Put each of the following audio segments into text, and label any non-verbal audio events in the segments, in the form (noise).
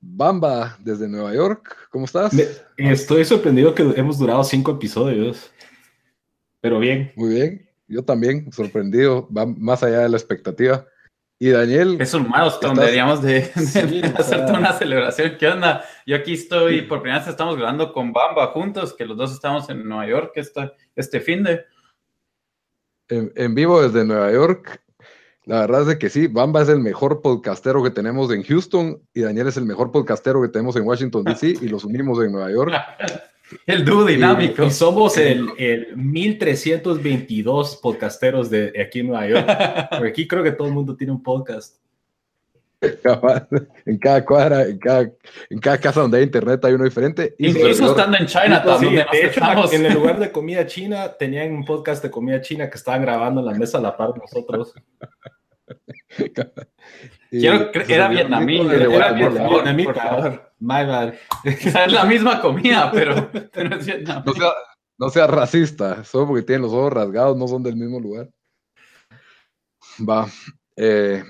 Bamba, desde Nueva York. ¿Cómo estás? estoy sorprendido que hemos durado cinco episodios. Pero bien. Muy bien. Yo también, sorprendido. Va más allá de la expectativa. Y Daniel. Es un milestone, deberíamos de, de, hacerte una celebración. ¿Qué onda? Yo aquí estoy, por primera vez estamos grabando con Bamba juntos, que los dos estamos en Nueva York este, este fin de. En, en, vivo desde Nueva York. La verdad es que sí, Bamba es el mejor podcastero que tenemos en Houston y Daniel es el mejor podcastero que tenemos en Washington, D.C. y los unimos en Nueva York. (laughs) El dúo dinámico. Y, somos el, (laughs) el, 1322 podcasteros de aquí en Nueva York. Porque aquí creo que todo el mundo tiene un podcast. (laughs) En cada cuadra, en cada, en cada casa donde hay internet hay uno diferente. Incluso estando en China, sí, de hecho, en el lugar de comida china tenían un podcast de comida china que estaban grabando en la mesa a la par de nosotros. Quiero, era vietnamí, era vietnamí, por favor. My bad. es la misma comida, (laughs) pero, pero es vietnamí. No sea, no sea racista, solo porque tienen los ojos rasgados, no son del mismo lugar. Va. Eh,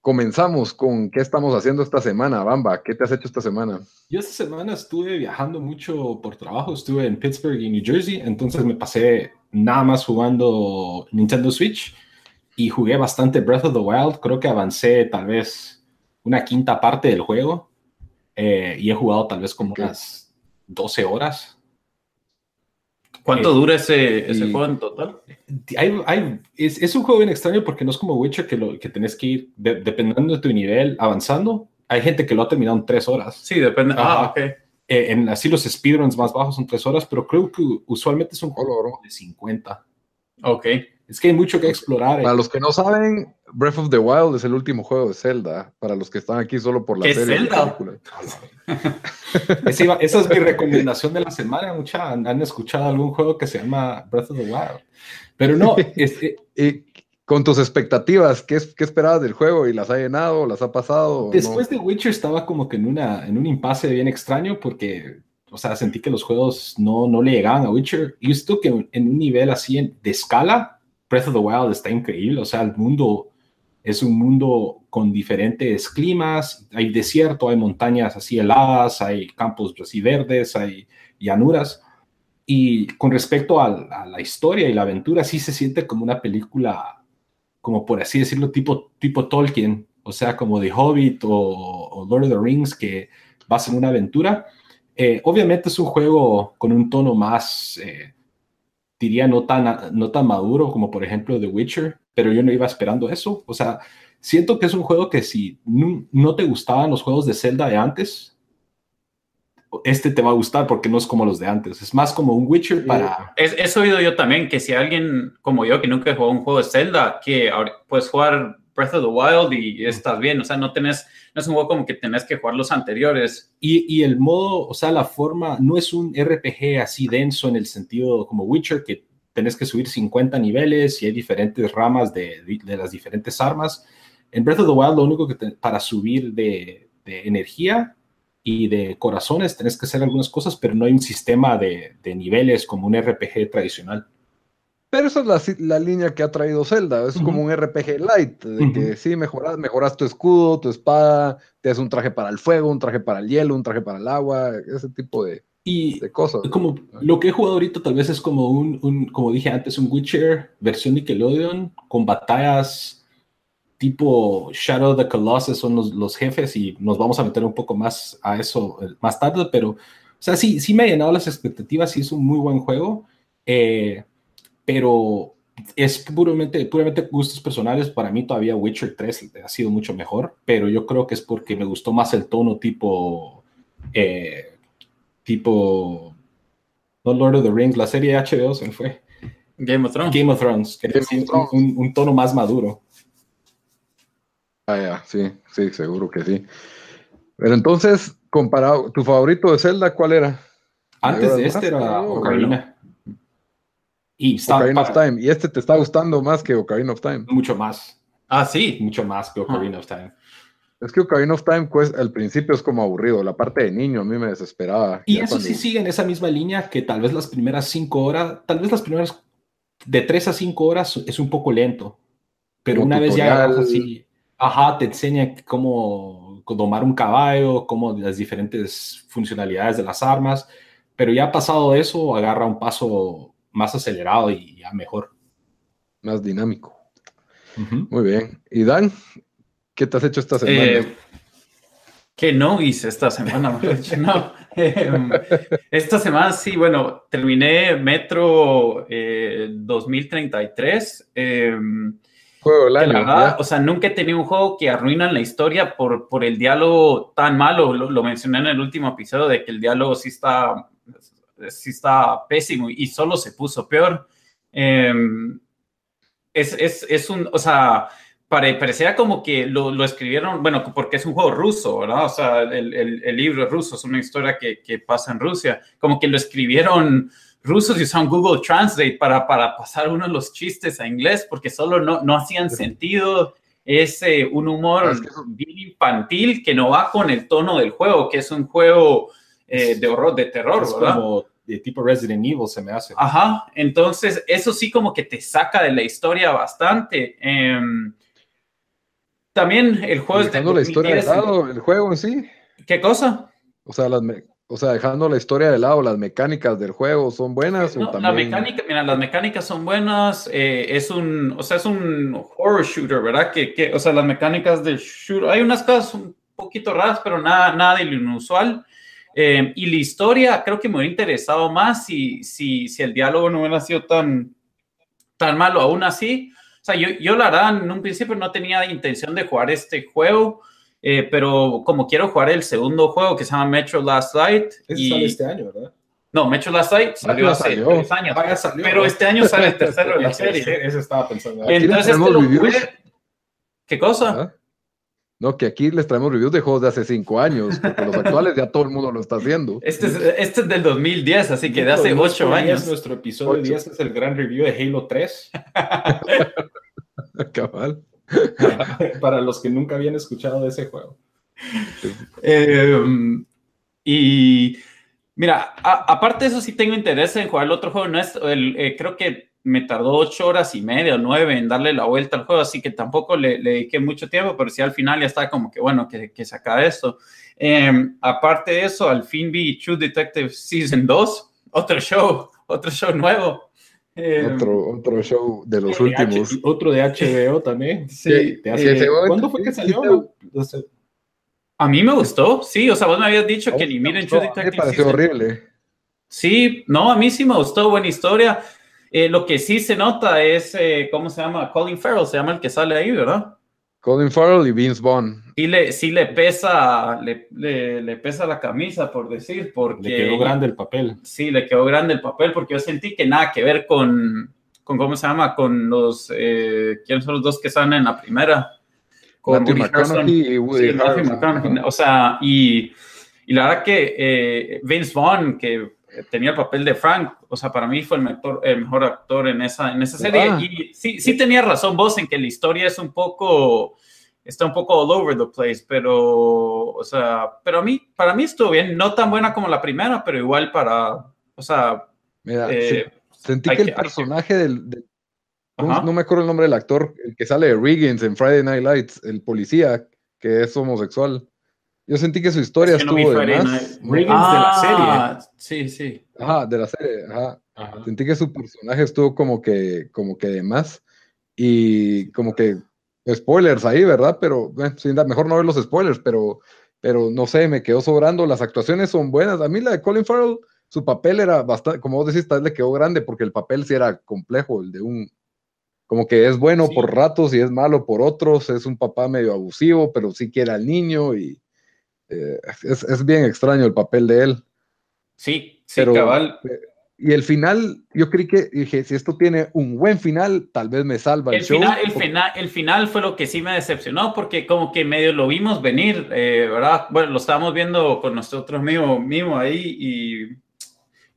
comenzamos con qué estamos haciendo esta semana, Bamba. ¿Qué te has hecho esta semana? Yo esta semana estuve viajando mucho por trabajo, estuve en Pittsburgh y New Jersey, entonces me pasé nada más jugando Nintendo Switch y jugué bastante Breath of the Wild. Creo que avancé tal vez una quinta parte del juego eh, y he jugado tal vez como unas 12 horas. ¿Cuánto eh, dura ese, ese juego en total? Hay, hay, es, es, un juego bien extraño porque no es como Witcher que, lo, que tenés que ir dependiendo de tu nivel avanzando. Hay gente que lo ha terminado en 3 horas. Sí, depende. Ah, ok. Eh, en así los speedruns más bajos son 3 horas, pero creo que usualmente es un juego de 50. Ok. Es que hay mucho que explorar. Para los que no saben, Breath of the Wild es el último juego de Zelda. Para los que están aquí solo por la ¿Qué serie. Zelda? esa, (laughs) esa, es mi recomendación de la semana. Mucha, ¿Han escuchado algún juego que se llama Breath of the Wild? Pero no. (laughs) Este, y con tus expectativas, ¿qué, ¿qué, esperabas del juego? ¿Y las ha llenado? ¿Las ha pasado? Después de Witcher estaba como que en, una, en un impasse bien extraño porque o sea, sentí que los juegos no, no le llegaban a Witcher. Y esto que en un nivel así de escala, Breath of the Wild está increíble, o sea, el mundo es un mundo con diferentes climas, hay desierto, hay montañas así heladas, hay campos así verdes, hay llanuras. Y con respecto a, la historia y la aventura, sí se siente como una película, como por así decirlo, tipo, tipo Tolkien, o sea, como The Hobbit o, Lord of the Rings, que vas en una aventura. Eh, obviamente es un juego con un tono más eh, diría, no tan, no tan maduro como por ejemplo The Witcher, pero yo no iba esperando eso. O sea, siento que es un juego que si no, te gustaban los juegos de Zelda de antes, este te va a gustar porque no es como los de antes. Es más como un Witcher para... Es, he oído yo también que si alguien como yo que nunca jugado un juego de Zelda, que puedes jugar Breath of the Wild y estás bien. O sea, no tenés, no es un juego como que tenés que jugar los anteriores. Y, y, el modo, o sea, la forma, no es un RPG así denso en el sentido como Witcher, que tenés que subir 50 niveles y hay diferentes ramas de, de las diferentes armas. En Breath of the Wild, lo único que para subir de, de, energía y de corazones tenés que hacer algunas cosas, pero no hay un sistema de, de niveles como un RPG tradicional. Pero esa es la, línea que ha traído Zelda. Es como un RPG light, de que sí, mejoras, mejoras tu escudo, tu espada, te das un traje para el fuego, un traje para el hielo, un traje para el agua, ese tipo de, de cosas. Como lo que he jugado ahorita tal vez es como un, un, como dije antes, un Witcher versión Nickelodeon con batallas tipo Shadow of the Colossus son los, los, jefes y nos vamos a meter un poco más a eso eh, más tarde, pero, o sea, sí, sí me ha llenado las expectativas, sí es un muy buen juego, eh, pero es puramente, puramente gustos personales. Para mí todavía Witcher 3 ha sido mucho mejor, pero yo creo que es porque me gustó más el tono tipo, eh, tipo, no Lord of the Rings, la serie de HBO se me fue. Game of Thrones. Game of Thrones, que es un, un, tono más maduro. Ah, ya, sí, sí, seguro que sí. Pero entonces, comparado, ¿tu favorito de Zelda cuál era? Antes de este era Ocarina. Y Ocarina of Time. ¿Y este te está gustando más que Ocarina of Time? Mucho más. Ah, sí. Mucho más que Ocarina of Time. Es que Ocarina of Time, pues, al principio es como aburrido. La parte de niño a mí me desesperaba. Y eso sí sigue en esa misma línea que tal vez las primeras cinco horas, tal vez las primeras de tres a cinco horas es un poco lento. Pero una vez ya así, ajá, te enseña cómo domar un caballo, cómo las diferentes funcionalidades de las armas. Pero ya pasado eso, agarra un paso más acelerado y ya mejor. Más dinámico. Muy bien. ¿Y Dan? ¿Qué te has hecho esta semana? Eh, que no hice esta semana, no. (laughs) Em, esta semana sí, bueno, terminé Metro 2033. Eh, em, juego del año. o sea, nunca he tenido un juego que arruinan la historia por, por el diálogo tan malo. Lo, lo, mencioné en el último episodio de que el diálogo sí está sí está pésimo y solo se puso peor. Em, es, es, es, un, o sea, pare, parecía como que lo, lo, escribieron, bueno, porque es un juego ruso, ¿verdad? O sea, el, el, el libro es ruso, es una historia que, que, pasa en Rusia, como que lo escribieron rusos y usaron Google Translate para, para pasar uno de los chistes a inglés, porque solo no, no hacían sentido. Es eh, un humor bien infantil que no va con el tono del juego, que es un juego eh, de horror, de terror, es Como de tipo Resident Evil se me hace. Ajá, entonces eso sí como que te saca de la historia bastante. Em, también el juego es de la historia de lado, el juego en sí. ¿Qué cosa? O sea, las o sea, dejando la historia de lado, las mecánicas del juego son buenas. No, la mecánica, mira, las mecánicas son buenas. Eh, es un, o sea, es un horror shooter, ¿verdad? Que, que, o sea, las mecánicas de shooter, hay unas cosas un poquito raras, pero nada, nada de lo inusual. Eh, y la historia creo que me hubiera interesado más si, si, si el diálogo no hubiera sido tan, tan malo. Aún así, o sea, yo, yo la verdad en un principio no tenía intención de jugar este juego, eh, pero como quiero jugar el segundo juego que se llama Metro Last Light. y... sale este año, ¿verdad? No, Metro Last Light salió hace salió. tres años. salió. Pero este año sale el tercero de la (laughs) serie. Eso estaba pensando. Entonces, este lo jugué... ¿Qué cosa? No, que aquí les traemos reviews de juegos de hace cinco años, porque los (laughs) actuales ya todo el mundo lo está haciendo. Este es, este es del 2010, así que de hace ocho años. Nuestro episodio 10 es el gran review de Halo 3. (laughs) Cabal. (laughs) Para, los que nunca habían escuchado de ese juego. Eh, y mira, aparte de eso sí tengo interés en jugar el otro juego. No es, el, eh, creo que me tardó ocho horas y media o nueve en darle la vuelta al juego, así que tampoco le, dediqué mucho tiempo, pero sí al final ya estaba como que, bueno, que, que se acabe esto. Em, aparte de eso, al fin vi True Detective Season 2, otro show, (laughs) otro show nuevo. Em, otro, otro show de los últimos. otro de HBO también. (laughs) Sí. ¿Cuándo fue que salió? A mí me gustó, sí, o sea, vos me habías dicho que ni miren True Detective. Me pareció horrible. Sí, no, a mí sí me gustó, buena historia. Eh, lo que sí se nota es, eh, ¿cómo se llama? Colin Farrell se llama el que sale ahí, ¿verdad? Colin Farrell y Vince Vaughn. Sí le, sí le pesa, le, le, pesa la camisa, por decir, porque... Le quedó grande el papel. Sí, le quedó grande el papel, porque yo sentí que nada que ver con, con ¿cómo se llama? Con los, eh, ¿quiénes son los dos que salen en la primera? Con Matthew McConaughey y Woody sí, O sea, y, y la verdad que eh, Vince Vaughn, que tenía el papel de Frank, o sea, para mí fue el mejor, el mejor actor en esa, en esa serie. Ah. Y sí, sí tenía razón vos en que la historia es un poco, está un poco all over the place, pero, o sea, pero a mí, para mí estuvo bien, no tan buena como la primera, pero igual para, o sea... Mira, eh, sentí que el personaje del... no, me acuerdo el nombre del actor, el que sale de Riggins en Friday Night Lights, el policía que es homosexual. Yo sentí que su historia estuvo de más. de la ah, serie. Sí, sí. Ajá, de la serie, ajá. Sentí que su personaje estuvo como que, como que de más. Y como que spoilers ahí, ¿verdad? Pero eh, mejor no ver los spoilers, pero, pero no sé, me quedó sobrando. Las actuaciones son buenas. A mí la de Colin Farrell, su papel era bastante, como vos decís, tal vez le quedó grande porque el papel sí era complejo, el de un, como que es bueno por ratos y es malo por otros, es un papá medio abusivo, pero sí quiere al niño y eh, es, es, bien extraño el papel de él. Sí, sí, cabal. Eh, y el final, yo creí que dije, si esto tiene un buen final, tal vez me salva el, show. Final, el, final, el final fue lo que sí me decepcionó, porque como que medio lo vimos venir, eh, ¿verdad? Bueno, lo estábamos viendo con nosotros mismos mismo ahí y,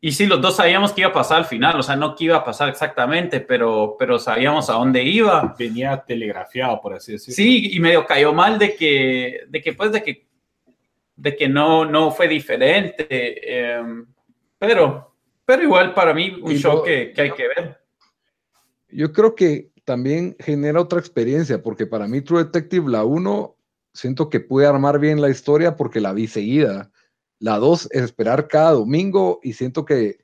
y sí, los dos sabíamos que iba a pasar al final, o sea, no que iba a pasar exactamente, pero, pero sabíamos a dónde iba. Venía telegrafiado, por así decirlo. Sí, y medio cayó mal de que, de que pues, de que, de que no, no fue diferente, eh, pero pero igual para mí un show que, hay que ver. Yo creo que también genera otra experiencia, porque para mí True Detective, la 1, siento que pude armar bien la historia porque la vi seguida. La 2 es esperar cada domingo y siento que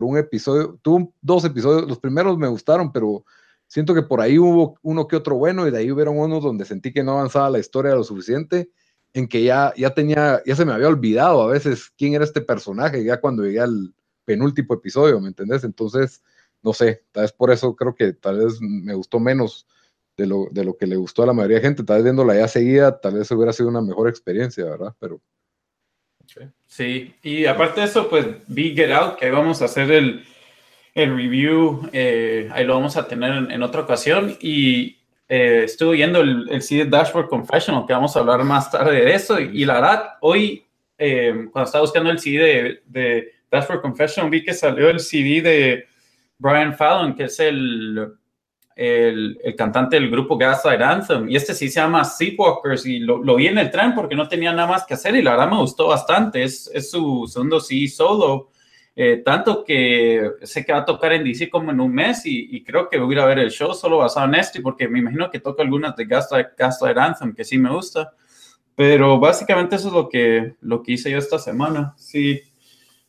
un episodio, tuvo dos episodios, los primeros me gustaron, pero siento que por ahí hubo uno que otro bueno y de ahí hubieron unos donde sentí que no avanzaba la historia lo suficiente en que ya, ya tenía, ya se me había olvidado a veces quién era este personaje, ya cuando llegué al penúltimo episodio, ¿me entendés? Entonces, no sé, tal vez por eso creo que tal vez me gustó menos de lo, de lo que le gustó a la mayoría de gente, tal vez viéndola ya seguida, tal vez hubiera sido una mejor experiencia, ¿verdad? Pero... Sí, y aparte de eso, pues vi Get Out, que ahí vamos a hacer el, el review, eh, ahí lo vamos a tener en, en otra ocasión, y eh, estuve viendo el, el, CD Dashboard Confessional, que vamos a hablar más tarde de eso. Y, la verdad, hoy, eh, cuando estaba buscando el CD de, Dashboard Confessional, vi que salió el CD de Brian Fallon, que es el, el, el, cantante del grupo Gaslight Anthem. Y este sí se llama Sleepwalkers. Y lo, lo, vi en el tren porque no tenía nada más que hacer. Y la verdad me gustó bastante. Es, es su segundo CD solo. Eh, tanto que sé que va a tocar en DC como en un mes y, creo que voy a ir a ver el show solo basado en este porque me imagino que toca algunas de Gaslight, Anthem que sí me gusta. Pero básicamente eso es lo que, lo que hice yo esta semana. Sí,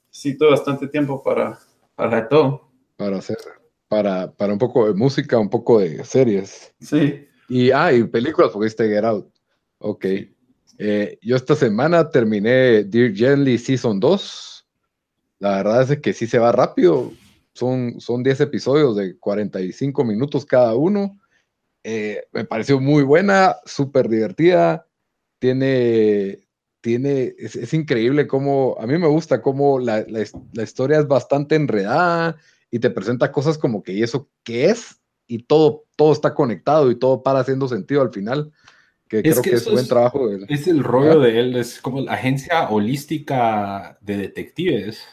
sí, tuve bastante tiempo para, para todo. Para hacer, para, para un poco de música, un poco de series. Sí. Y, ah, y películas, porque este Get Out. Ok. Eh, yo esta semana terminé Dear Gently Season 2 la verdad es que sí se va rápido. Son, son 10 episodios de 45 minutos cada uno. Eh, me pareció muy buena, súper divertida. Tiene, tiene, es, increíble cómo, a mí me gusta cómo la, la, historia es bastante enredada y te presenta cosas como que, ¿y eso qué es? Y todo, todo está conectado y todo para haciendo sentido al final. Que creo que, es buen trabajo. Es el rollo de él, es como la agencia holística de detectives.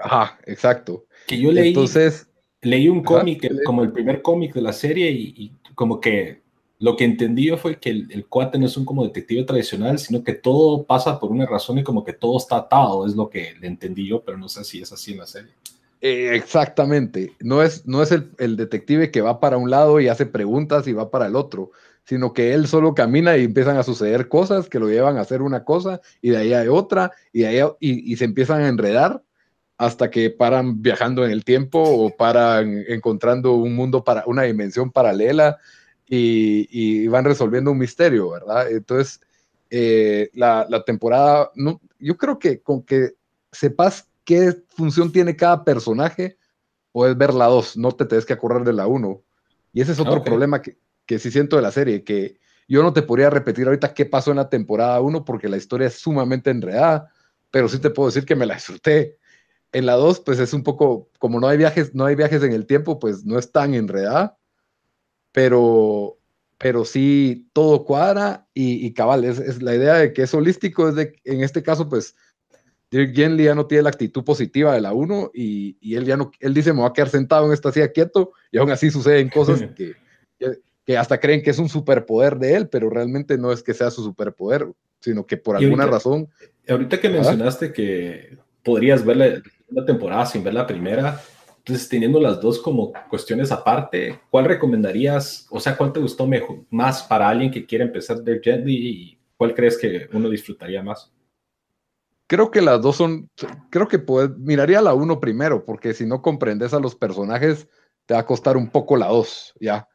Ajá, exacto. Que yo leí, Entonces, leí un cómic, como el primer cómic de la serie, y, como que lo que entendí fue que el, cuate no es un como detective tradicional, sino que todo pasa por una razón y como que todo está atado, es lo que le entendí yo, pero no sé si es así en la serie. Eh, exactamente, no es, no es el, el, detective que va para un lado y hace preguntas y va para el otro, sino que él solo camina y empiezan a suceder cosas que lo llevan a hacer una cosa y de ahí hay otra y de ahí y, y se empiezan a enredar hasta que paran viajando en el tiempo o paran encontrando un mundo para una dimensión paralela y, van resolviendo un misterio, ¿verdad? Entonces, eh, la, temporada, no, yo creo que con que sepas qué función tiene cada personaje, puedes ver la 2, no te tienes que acordar de la 1. Y ese es otro problema que, que sí siento de la serie, que yo no te podría repetir ahorita qué pasó en la temporada 1 porque la historia es sumamente enredada, pero sí te puedo decir que me la disfruté en la 2, pues es un poco, como no hay viajes, no hay viajes en el tiempo, pues no es tan enredada, pero, pero sí todo cuadra y, cabal, es, la idea de que es holístico, es de, en este caso, pues Dirk ya no tiene la actitud positiva de la 1 y, él ya no, él dice, me voy a quedar sentado en esta silla quieto y aún así suceden cosas (laughs) que, que, hasta creen que es un superpoder de él, pero realmente no es que sea su superpoder, sino que por alguna razón... Ahorita que mencionaste que podrías ver la temporada sin ver la primera. Entonces, teniendo las dos como cuestiones aparte, ¿cuál recomendarías? O sea, ¿cuál te gustó mejor, más para alguien que quiere empezar de Gently y cuál crees que uno disfrutaría más? Creo que las dos son, creo que miraría la uno primero, porque si no comprendes a los personajes, te va a costar un poco la dos, ya.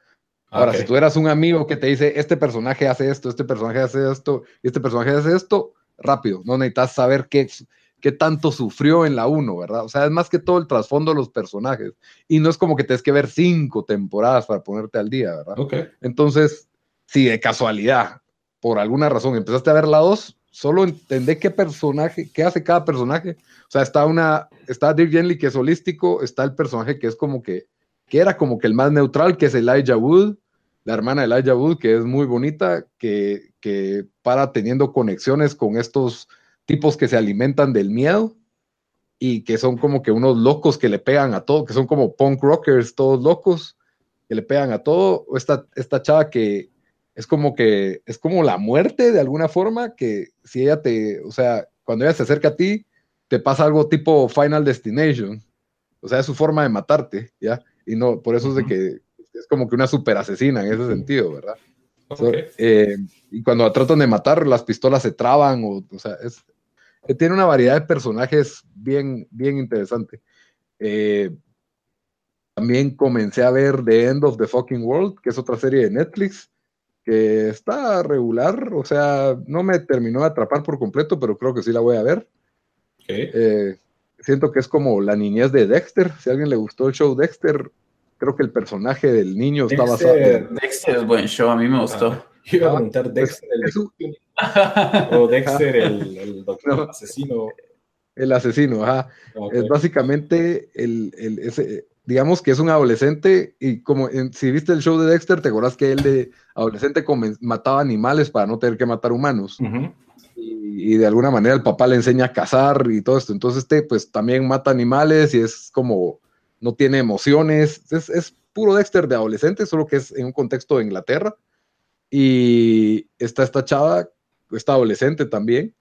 Ahora, si tú eras un amigo que te dice, este personaje hace esto, este personaje hace esto, y este personaje hace esto, rápido, no necesitas saber qué, qué tanto sufrió en la 1, ¿verdad? O sea, es más que todo el trasfondo de los personajes. Y no es como que tienes que ver cinco temporadas para ponerte al día, ¿verdad? Ok. Entonces, si de casualidad, por alguna razón, empezaste a ver la 2, solo entendé qué personaje, qué hace cada personaje. O sea, está una, está Dirk Gently que es holístico, está el personaje que es como que que era como que el más neutral, que es Elijah Wood, la hermana de Elijah Wood, que es muy bonita, que, que para teniendo conexiones con estos tipos que se alimentan del miedo y que son como que unos locos que le pegan a todo, que son como punk rockers, todos locos, que le pegan a todo. Esta, esta chava que es como que es como la muerte de alguna forma, que si ella te, o sea, cuando ella se acerca a ti, te pasa algo tipo Final Destination. O sea, es su forma de matarte, ¿ya? y no, por eso es de que es como que una super asesina en ese sentido, ¿verdad? Eh, y cuando tratan de matar, las pistolas se traban, o, o sea, es, eh, tiene una variedad de personajes bien, bien interesante. Eh, también comencé a ver The End of the Fucking World, que es otra serie de Netflix, que está regular, o sea, no me terminó de atrapar por completo, pero creo que sí la voy a ver. siento que es como la niñez de Dexter. Si a alguien le gustó el show Dexter, creo que el personaje del niño está basado en... Dexter es buen show, a mí me gustó. Ah, yo (laughs) iba a preguntar Dexter el... (laughs) o Dexter el, (laughs) el doctor asesino. El asesino, ajá. Es básicamente el, el ese, digamos que es un adolescente y como si viste el show de Dexter, te acuerdas que él de adolescente mataba animales para no tener que matar humanos. y, y, de alguna manera el papá le enseña a cazar y todo esto. Entonces este pues también mata animales y es como no tiene emociones, es, puro Dexter de adolescente, solo que es en un contexto de Inglaterra. Y está esta chava, esta adolescente también,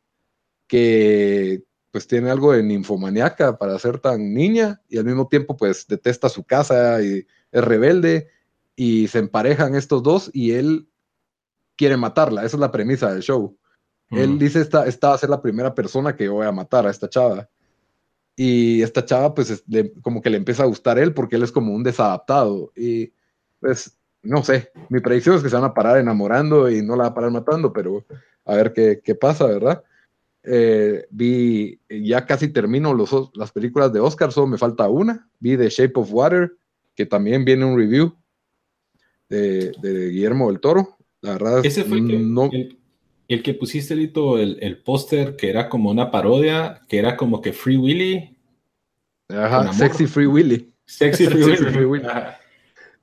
que pues tiene algo de ninfomaniaca para ser tan niña y al mismo tiempo pues detesta su casa y es rebelde y se emparejan estos dos y él quiere matarla, esa es la premisa del show. Él dice, esta, esta va a ser la primera persona que voy a matar a esta chava y esta chava pues como que le empieza a gustar él porque él es como un desadaptado y pues no sé, mi predicción es que se van a parar enamorando y no la va a parar matando, pero a ver qué, qué pasa, ¿verdad? Eh, vi, ya casi termino los, las películas de Oscar, solo me falta una, vi The Shape of Water, que también viene un review de, de Guillermo del Toro, la verdad Ese fue no, el que pusiste, Lito, el, el póster que era como una parodia, que era como que Free Willy. Ajá, Sexy Free Willy. Sexy (laughs) Free, Willy.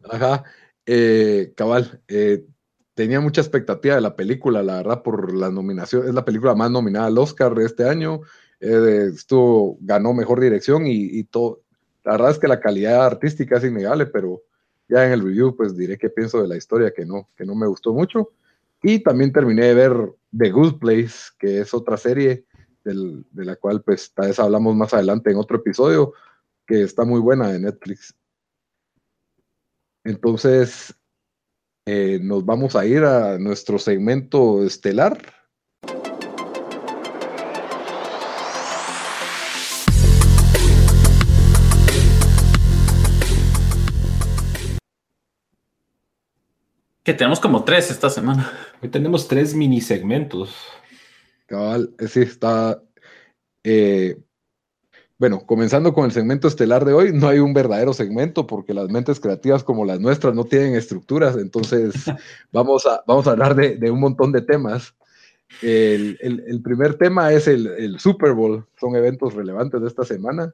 Ajá. Eh, cabal, eh, tenía mucha expectativa de la película, la verdad, por la nominación. Es la película más nominada al Oscar de este año. Eh, estuvo, ganó mejor dirección y, todo. La verdad es que la calidad artística es innegable, pero ya en el review, pues diré qué pienso de la historia que no, que no me gustó mucho. Y también terminé de ver The Good Place, que es otra serie de la cual pues tal vez hablamos más adelante en otro episodio, que está muy buena de Netflix. Entonces, eh, nos vamos a ir a nuestro segmento estelar. Que tenemos como tres esta semana. Hoy tenemos tres mini segmentos. Cabal, sí, está. Eh, bueno, comenzando con el segmento estelar de hoy, no hay un verdadero segmento porque las mentes creativas como las nuestras no tienen estructuras, entonces (laughs) vamos, a, vamos a hablar de, un montón de temas. El, el, primer tema es el, el, Super Bowl, son eventos relevantes de esta semana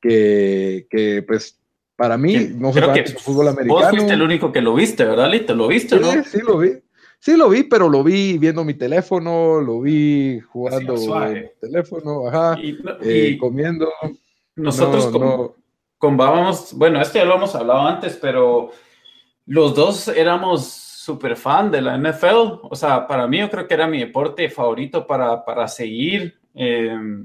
que, que pues para mí, no sé fútbol americano. Vos fuiste el único que lo viste, ¿verdad, Lito? ¿Lo viste, sí, no? Sí, lo vi. Sí, lo vi, pero lo vi viendo mi teléfono, lo vi jugando el teléfono, ajá, y, eh, comiendo. Nosotros no, con, bueno, esto ya lo hemos hablado antes, pero los dos éramos súper fan de la NFL. O sea, para mí yo creo que era mi deporte favorito para, para seguir. Eh,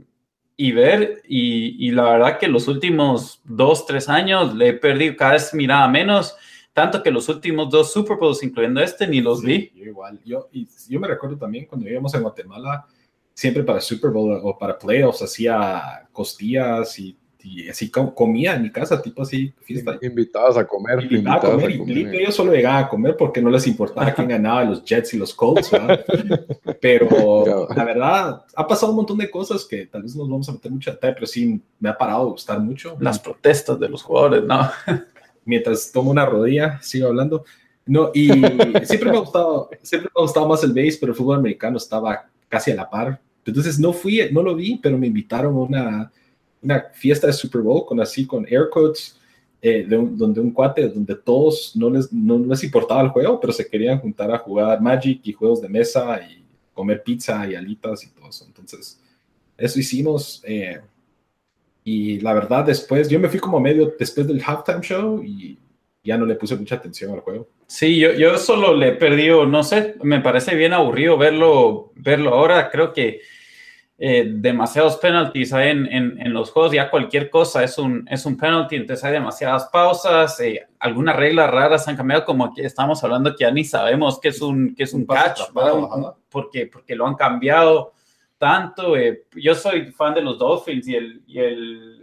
y ver, y, y, la verdad que los últimos dos, tres años le he perdido, cada vez miraba menos, tanto que los últimos dos Super Bowls, incluyendo este, ni los vi. Yo igual, yo, y yo me recuerdo también cuando íbamos en Guatemala, siempre para Super Bowl o para playoffs hacía costillas y, y así comía en mi casa, tipo así, fiesta. Invitados a comer. Invitados a comer, y ellos solo llegaban a comer porque no les importaba quién ganaba, los Jets y los Colts, (laughs) Pero la verdad, ha pasado un montón de cosas que tal vez nos vamos a meter mucho a detalle, pero sí me ha parado de gustar mucho. Las protestas de los jugadores, ¿no? (laughs) Mientras tomo una rodilla, sigo hablando. No, y siempre me ha gustado, siempre me ha gustado más el base, pero el fútbol americano estaba casi a la par. Entonces no fui, no lo vi, pero me invitaron a una, una fiesta de Super Bowl con así, con air codes, eh, donde un cuate, donde todos no les, no les importaba el juego, pero se querían juntar a jugar Magic y juegos de mesa y comer pizza y alitas y todo eso. Entonces, eso hicimos. Eh, y la verdad, después, yo me fui como medio después del halftime show y ya no le puse mucha atención al juego. Sí, yo, yo solo le he perdido, no sé, me parece bien aburrido verlo, verlo ahora. Creo que eh, demasiados penalties hay en, en, los juegos, ya cualquier cosa es un, es un penalty, entonces hay demasiadas pausas, eh, algunas reglas raras han cambiado, como aquí estamos hablando que ya ni sabemos qué es un, qué es un, catch, porque, porque lo han cambiado tanto. Eh, yo soy fan de los Dolphins y el, y el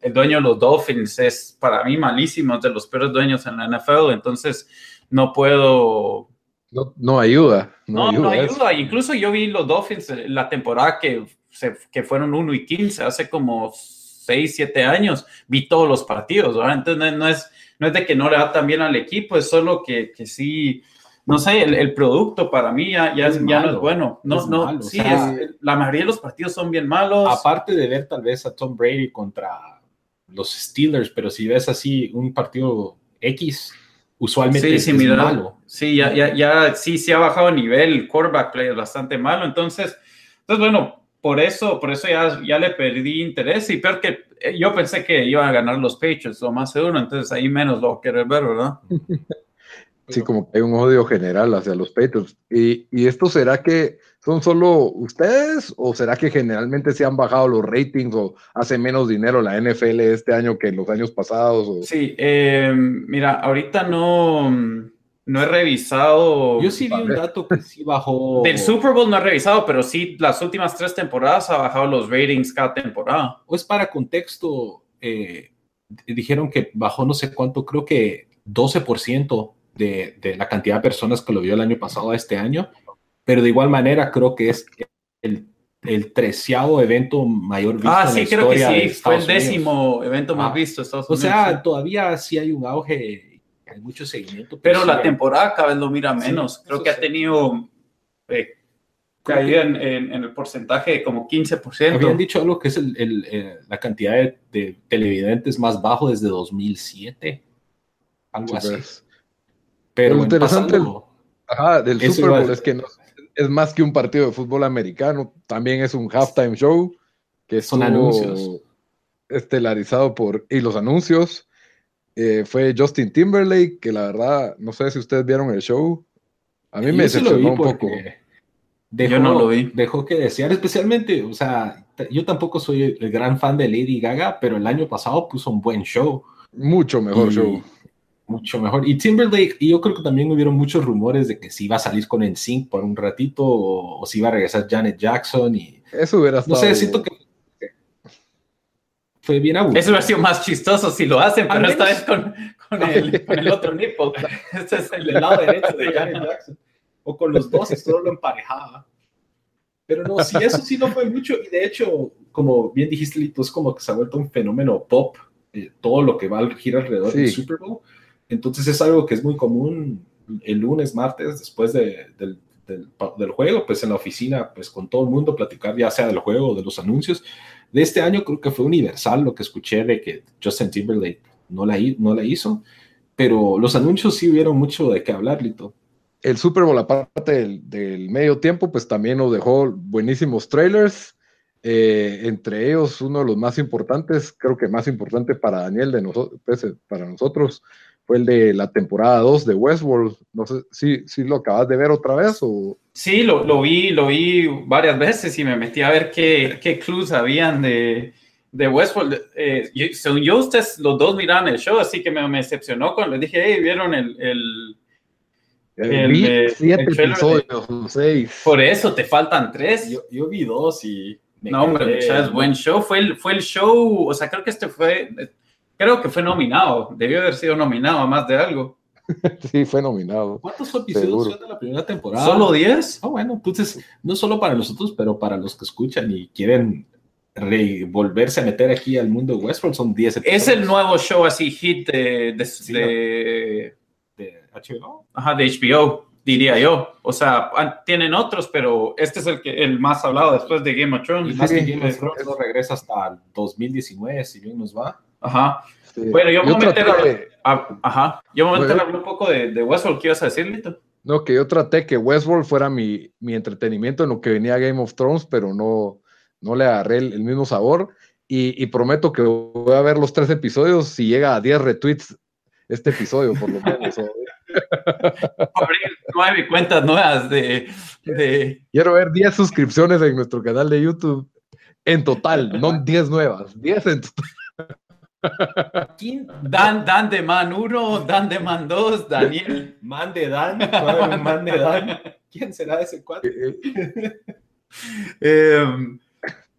el dueño de los Dolphins es para mí malísimo, es de los peores dueños en la NFL, entonces no puedo... No, no ayuda. No, no ayuda. Incluso yo vi los Dolphins la temporada que, se, que fueron 1 y 15, hace como 6, 7 años, vi todos los partidos, Entonces no es, no es de que no le va tan bien al equipo, es solo que, que sí no sé, el, producto para mí ya, ya, ya no es bueno. No, no, sí, la mayoría de los partidos son bien malos. Aparte de ver tal vez a Tom Brady contra los Steelers, pero si ves así un partido X, usualmente sí, es malo. Sí, ya, ya, ya, sí, sí ha bajado nivel, el quarterback play es bastante malo, entonces, entonces bueno, por eso, por eso ya, ya le perdí interés y peor que eh, yo pensé que iban a ganar los Patriots o más de uno, entonces ahí menos lo querer ver, ¿verdad? (laughs) Sí, como que hay un odio general hacia los Patriots. ¿Y, y esto será que son solo ustedes o será que generalmente se han bajado los ratings o hace menos dinero la NFL este año que en los años pasados? Sí, eh, mira, ahorita no, no he revisado. Yo sí vi un (laughs) dato que sí bajó. Del Super Bowl no he revisado, pero sí las últimas tres temporadas ha bajado los ratings cada temporada. O es para contexto, eh, dijeron que bajó no sé cuánto, creo que 12% de, de la cantidad de personas que lo vio el año pasado a este año pero de igual manera creo que es el, el treceavo evento mayor visto ah, sí, creo que sí, fue el décimo evento más ah, visto Estados Unidos. O sea, todavía sí hay un auge, hay mucho seguimiento. Pero, la temporada cada vez lo mira menos. creo que ha tenido eh, caída en, en, el porcentaje de como 15%. Habían dicho algo que es el, el, eh, la cantidad de, televidentes más bajo desde 2007. Algo así. Pero, lo interesante ajá, del Super Bowl es que no, es más que un partido de fútbol americano, también es un halftime show que son anuncios. estelarizado por y los anuncios eh, fue Justin Timberlake que la verdad no sé si ustedes vieron el show a mí me decepcionó un poco. dejó, yo no lo vi. dejó que desear especialmente o sea yo tampoco soy el gran fan de Lady Gaga pero el año pasado puso un buen show. Mucho mejor show mucho mejor. Y Timberlake, y yo creo que también hubieron muchos rumores de que si iba a salir con NSYNC por un ratito o, si iba a regresar Janet Jackson y... Eso hubiera estado... No sé, siento que fue bien aburrido. Eso hubiera sido más chistoso si lo hacen, pero esta vez con, con, el, con el otro nipple. (laughs) Este es el lado derecho de Janet Jackson. O con los dos, esto lo emparejaba. Pero no, sí, eso sí no fue mucho. Y de hecho, como bien dijiste, Lito, es como que se ha vuelto un fenómeno pop. Eh, todo lo que va a girar alrededor del Super Bowl. Entonces es algo que es muy común el lunes, martes, después de, del, del, juego, pues en la oficina, pues con todo el mundo platicar ya sea del juego o de los anuncios. De este año creo que fue universal lo que escuché de que Justin Timberlake no la, no la hizo, pero los anuncios sí hubieron mucho de qué hablar, Lito. El Super Bowl, aparte del, del medio tiempo, pues también nos dejó buenísimos trailers. Eh, entre ellos, uno de los más importantes, creo que más importante para Daniel, de nosotros, pues, para nosotros, fue el de la temporada 2 de Westworld. No sé si, si lo acabas de ver otra vez o... Sí, lo, lo, vi, lo vi varias veces y me metí a ver qué, qué clues habían de, de Westworld. Eh, yo, según yo, ustedes los dos miraban el show, así que me, me decepcionó cuando les dije, hey, ¿vieron el... el, el, el siete episodios, seis. Por eso te faltan tres. Yo, yo vi dos y no, hombre, es buen show. Fue el, fue el show, o sea, creo que este fue, creo que fue nominado. Debió haber sido nominado a más de algo. (laughs) sí, fue nominado. ¿Cuántos episodios son de la primera temporada? ¿Solo 10? Ah, bueno, entonces, no solo para nosotros, pero para los que escuchan y quieren volverse a meter aquí al mundo de Westworld, son 10 episodios. Es el nuevo show así, hit de, de, de, HBO. Ajá, de HBO, diría yo. O sea, tienen otros, pero este es el, que, el más hablado después de Game of Thrones. Y más que Game of Thrones no regresa hasta el 2019, si bien nos va. Ajá. Bueno, yo me voy a meter ajá. Yo me voy a meter un poco de, de Westworld. ¿Qué ibas a decir, Lito? No, que yo traté que Westworld fuera mi, mi entretenimiento en lo que venía Game of Thrones, pero no, no le agarré el, mismo sabor. Y, prometo que voy a ver los tres episodios si llega a 10 retweets este episodio, por lo menos. Abrir (laughs) nueve cuentas nuevas de, Quiero ver 10 suscripciones en nuestro canal de YouTube en total, no 10 nuevas, 10 en total. Dan, Dan de Man 1, Dan de Man 2, Daniel. Man de Dan, Man de Dan. ¿Quién será ese cuatro? Em,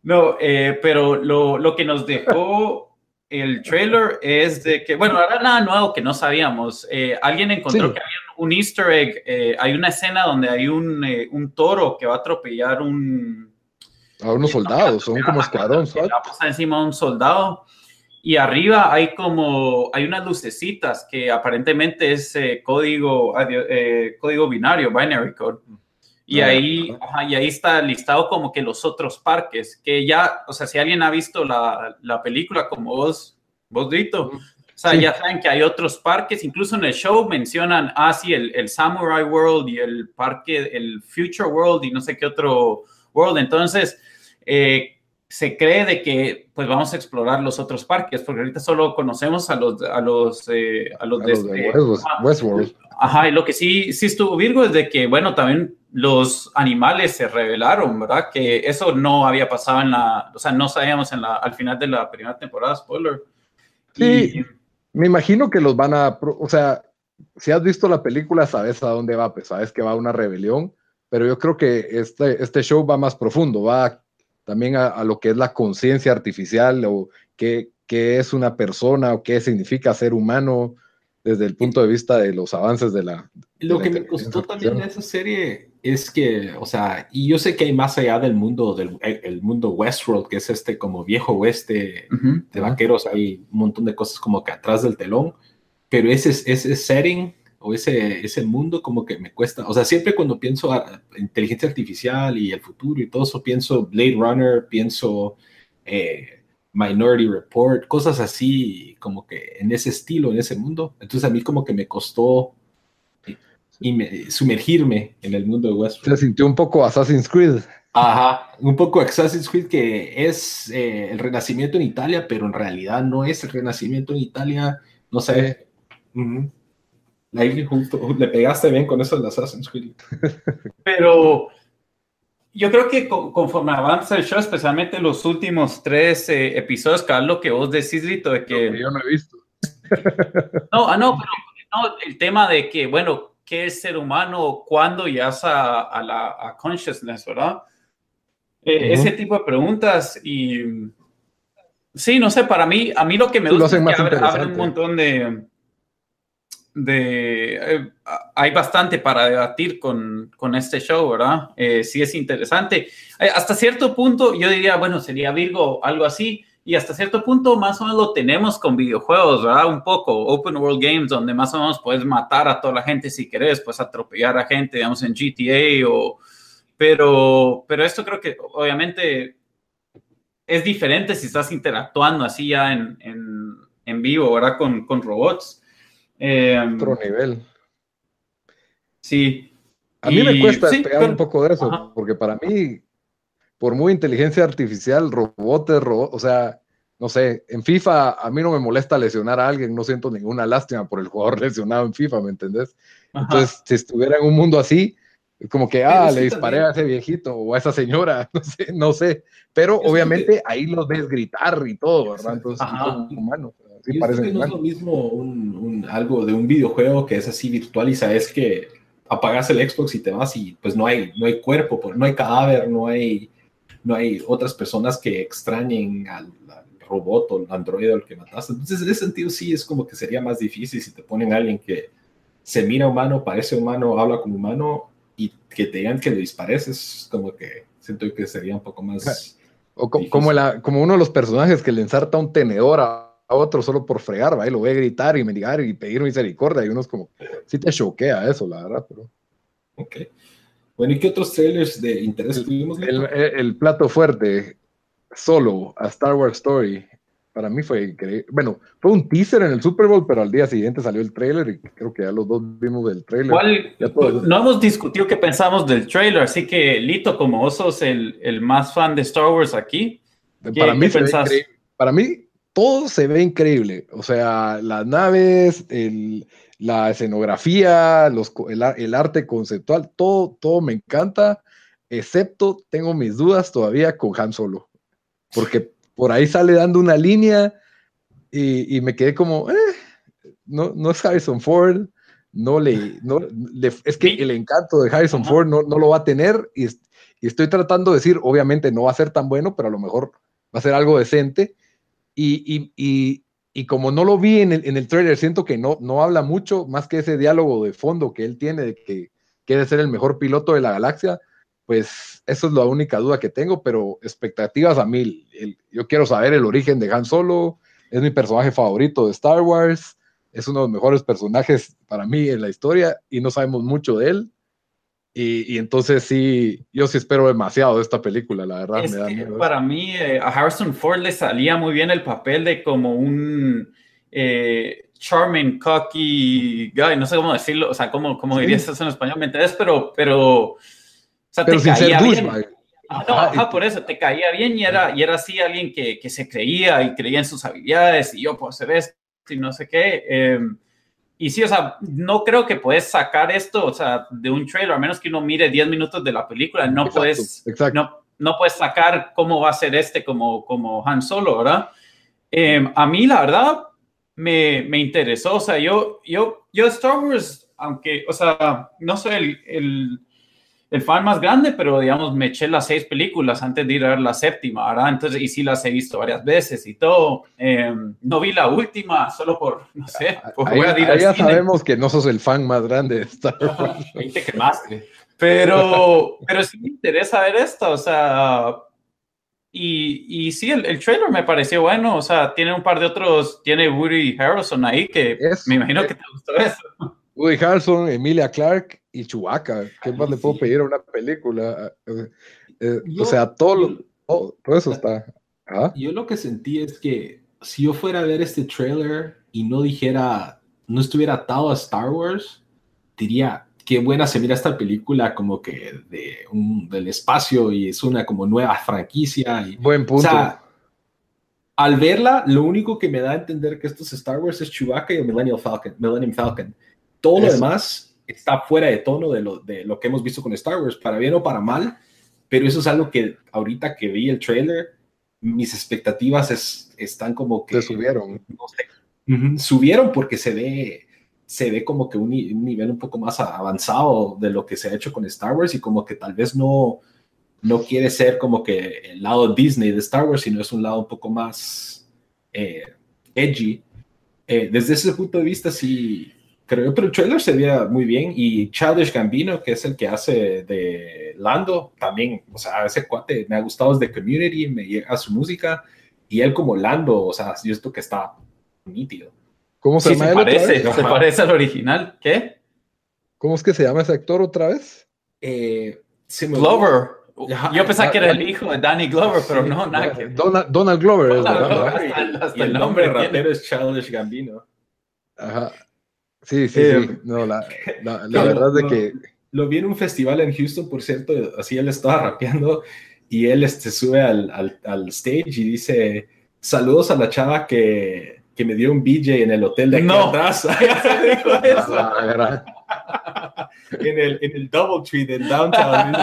no, eh, pero lo, lo, que nos dejó el trailer es de que, bueno, ahora nada nuevo que no sabíamos. Eh, alguien encontró que había un easter egg. Eh, hay una escena donde hay un, un, toro que va a atropellar un... A unos soldados, son como escuadrón. Va encima de un soldado y arriba hay como, hay unas lucecitas que aparentemente es eh, código, eh, código binario, binary code. Y ah, ahí, y ahí está listado como que los otros parques, que ya, o sea, si alguien ha visto la, la película como vos, vos Dito, o sea, ya saben que hay otros parques, incluso en el show mencionan, ah, sí, el, el, Samurai World y el parque, el Future World y no sé qué otro world. Entonces, eh, se cree de que pues vamos a explorar los otros parques, porque ahorita solo conocemos a los a los eh, a los, de, este, Westworld. Ajá, y lo que sí sí estuvo Virgo es de que bueno, también los animales se revelaron, ¿verdad? Que eso no había pasado en la, o sea, no sabíamos en la al final de la primera temporada, spoiler. Sí. me imagino que los van a, o sea, si has visto la película sabes a dónde va, pues sabes que va a una rebelión, pero yo creo que este este show va más profundo, va también a, lo que es la conciencia artificial o qué, qué, es una persona o qué significa ser humano desde el punto de vista de los avances de la... Lo que me costó también de esa serie es que, o sea, y yo sé que hay más allá del mundo, del el mundo Westworld, que es este como viejo oeste de vaqueros, hay un montón de cosas como que atrás del telón, pero ese, ese setting o ese, ese mundo como que me cuesta, o sea, siempre cuando pienso a inteligencia artificial y el futuro y todo eso, pienso Blade Runner, pienso eh, Minority Report, cosas así como que en ese estilo, en ese mundo. Entonces a mí como que me costó y sumergirme en el mundo de Westworld. Se sintió un poco Assassin's Creed. Ajá, un poco Assassin's Creed que es eh, el renacimiento en Italia, pero en realidad no es el renacimiento en Italia, no sé. Ahí justo le pegaste bien con eso de Assassin's Creed. (laughs) Pero yo creo que conforme avanza el show, especialmente los últimos tres eh, episodios, Carlos, que vos decís, Lito, de que... yo no he visto. (laughs) no, ah, no, pero no, el tema de que, bueno, ¿qué es ser humano? ¿Cuándo llegas a, a la a consciousness, verdad? Eh, ese tipo de preguntas y... Sí, no sé, para mí, a mí lo que me gusta es que abre un montón de de... Eh, hay bastante para debatir con, con este show, ¿verdad? Eh, sí es interesante. Eh, hasta cierto punto yo diría, bueno, sería Virgo, algo así, y hasta cierto punto más o menos lo tenemos con videojuegos, ¿verdad? Un poco, open world games, donde más o menos puedes matar a toda la gente si querés, puedes atropellar a gente, digamos, en GTA o... Pero, pero esto creo que obviamente es diferente si estás interactuando así ya en, en, en vivo, ¿verdad? Con, con robots. Eh, Otro nivel. Sí. A mí me cuesta pegar un poco de eso, porque para mí, por muy inteligencia artificial, robots, o sea, no sé, en FIFA a mí no me molesta lesionar a alguien, no siento ninguna lástima por el jugador (laughs) lesionado en FIFA, ¿me entendés? Entonces, si estuviera en un mundo así, como que, ah, le disparé a ese viejito o a esa señora, (laughs) no sé, no sé. Pero obviamente ahí los ves gritar y todo, ¿verdad? Entonces, son humanos que no es lo mismo un, algo de un videojuego que es así virtual y sabes que apagas el Xbox y te vas y pues no hay, no hay cuerpo, pues, no hay cadáver, no hay, no hay otras personas que extrañen al, robot o al androide al que mataste. Entonces, en ese sentido, sí es como que sería más difícil si te ponen a alguien que se mira humano, parece humano, habla como humano y que te digan que lo dispares, es como que siento que sería un poco más. O como, la, como uno de los personajes que le ensarta un tenedor a, otro solo por fregar, ¿va? y lo ve gritar y mendigar y pedir misericordia. Y uno es como, sí te choquea eso, la verdad, pero. Ok. Bueno, ¿y qué otros trailers de interés tuvimos? El, el, plato fuerte, solo, a Star Wars Story. Para mí fue increíble. Bueno, fue un teaser en el Super Bowl, pero al día siguiente salió el trailer y creo que ya los dos vimos el trailer. no hemos discutido qué pensamos del trailer, así que Lito, como vos sos el, el más fan de Star Wars aquí, para mí, para mí todo se ve increíble. O sea, las naves, el, la escenografía, los, el, arte conceptual, todo, todo me encanta, excepto tengo mis dudas todavía con Han Solo. Porque por ahí sale dando una línea y, me quedé como, eh, no, no es Harrison Ford, no le, no, es que el encanto de Harrison Ford no, no, lo va a tener y, y, estoy tratando de decir, obviamente no va a ser tan bueno, pero a lo mejor va a ser algo decente y, y, y como no lo vi en el, en el, trailer, siento que no, no habla mucho más que ese diálogo de fondo que él tiene de que quiere ser el mejor piloto de la galaxia, pues eso es la única duda que tengo, pero expectativas a mil. yo quiero saber el origen de Han Solo, es mi personaje favorito de Star Wars, es uno de los mejores personajes para mí en la historia y no sabemos mucho de él. Y, entonces sí, yo sí espero demasiado de esta película, la verdad. me da miedo. Para mí, eh, a Harrison Ford le salía muy bien el papel de como un eh, charming, cocky guy, no sé cómo decirlo, o sea, cómo, cómo dirías eso en español, ¿me entiendes? Pero, pero, o sea, te caía bien. Ah, no, por eso, te caía bien y era, y era así alguien que, que, se creía y creía en sus habilidades y yo puedo hacer esto y no sé qué. Eh, y sí, o sea, no creo que puedes sacar esto, o sea, de un trailer, a menos que uno mire 10 minutos de la película, no puedes, No, no puedes sacar cómo va a ser este como, como Han Solo, ¿verdad? Em, a mí, la verdad, me, me, interesó, o sea, yo, yo, yo Star Wars, aunque, o sea, no soy el, el el fan más grande, pero digamos, me eché las seis películas antes de ir a ver la séptima, ¿verdad? Entonces, y sí las he visto varias veces y todo. Em, no vi la última, solo por, no sé, por ahí, ahí ya sabemos que no sos el fan más grande de Star Wars. te quemaste. Pero, pero sí me interesa ver esto, o sea, y, y sí, el, el, trailer me pareció bueno, o sea, tiene un par de otros, tiene Woody Harrelson ahí, que me imagino que te gustó eso. Woody Harrelson, Emilia Clark y Chewbacca. ¿Qué más le puedo pedir a una película? Eh, eh, o sea, todo, todo, eso está. Yo lo que sentí es que si yo fuera a ver este trailer y no dijera, no estuviera atado a Star Wars, diría, qué buena se mira esta película como que de un, del espacio y es una como nueva franquicia. Y, Buen punto. O sea, al verla, lo único que me da a entender que esto es Star Wars es Chewbacca y el Millennium Falcon. Millennium Falcon. Todo lo demás está fuera de tono de lo, de lo que hemos visto con Star Wars, para bien o para mal, pero eso es algo que ahorita que vi el trailer, mis expectativas es, están como que... Se subieron. subieron porque se ve, se ve como que un, nivel un poco más avanzado de lo que se ha hecho con Star Wars y como que tal vez no, no quiere ser como que el lado Disney de Star Wars, sino es un lado un poco más eh, edgy. Eh, desde ese punto de vista, sí, creo, pero el trailer se veía muy bien y Childish Gambino, que es el que hace de Lando, también, o sea, ese cuate me ha gustado desde Community, me llega su música y él como Lando, o sea, yo esto que está nítido. ¿Cómo se llama? Se parece, se parece al original. ¿Qué? ¿Cómo es que se llama ese actor otra vez? Eh, Glover. Yo pensaba que era el hijo de Danny Glover, pero no, nada que... Donald, Donald Glover es y el nombre rapero es Childish Gambino. Ajá. Sí, sí, sí. Eh, no, la, la, (laughs) verdad es de que... Lo vi en un festival en Houston, por cierto, así él estaba rapeando y él este, sube al, al, al stage y dice, saludos a la chava que, que me dio un BJ en el hotel de aquí no. atrás. (laughs) dijo (laughs) eso. en, el, en el Double Tree del downtown.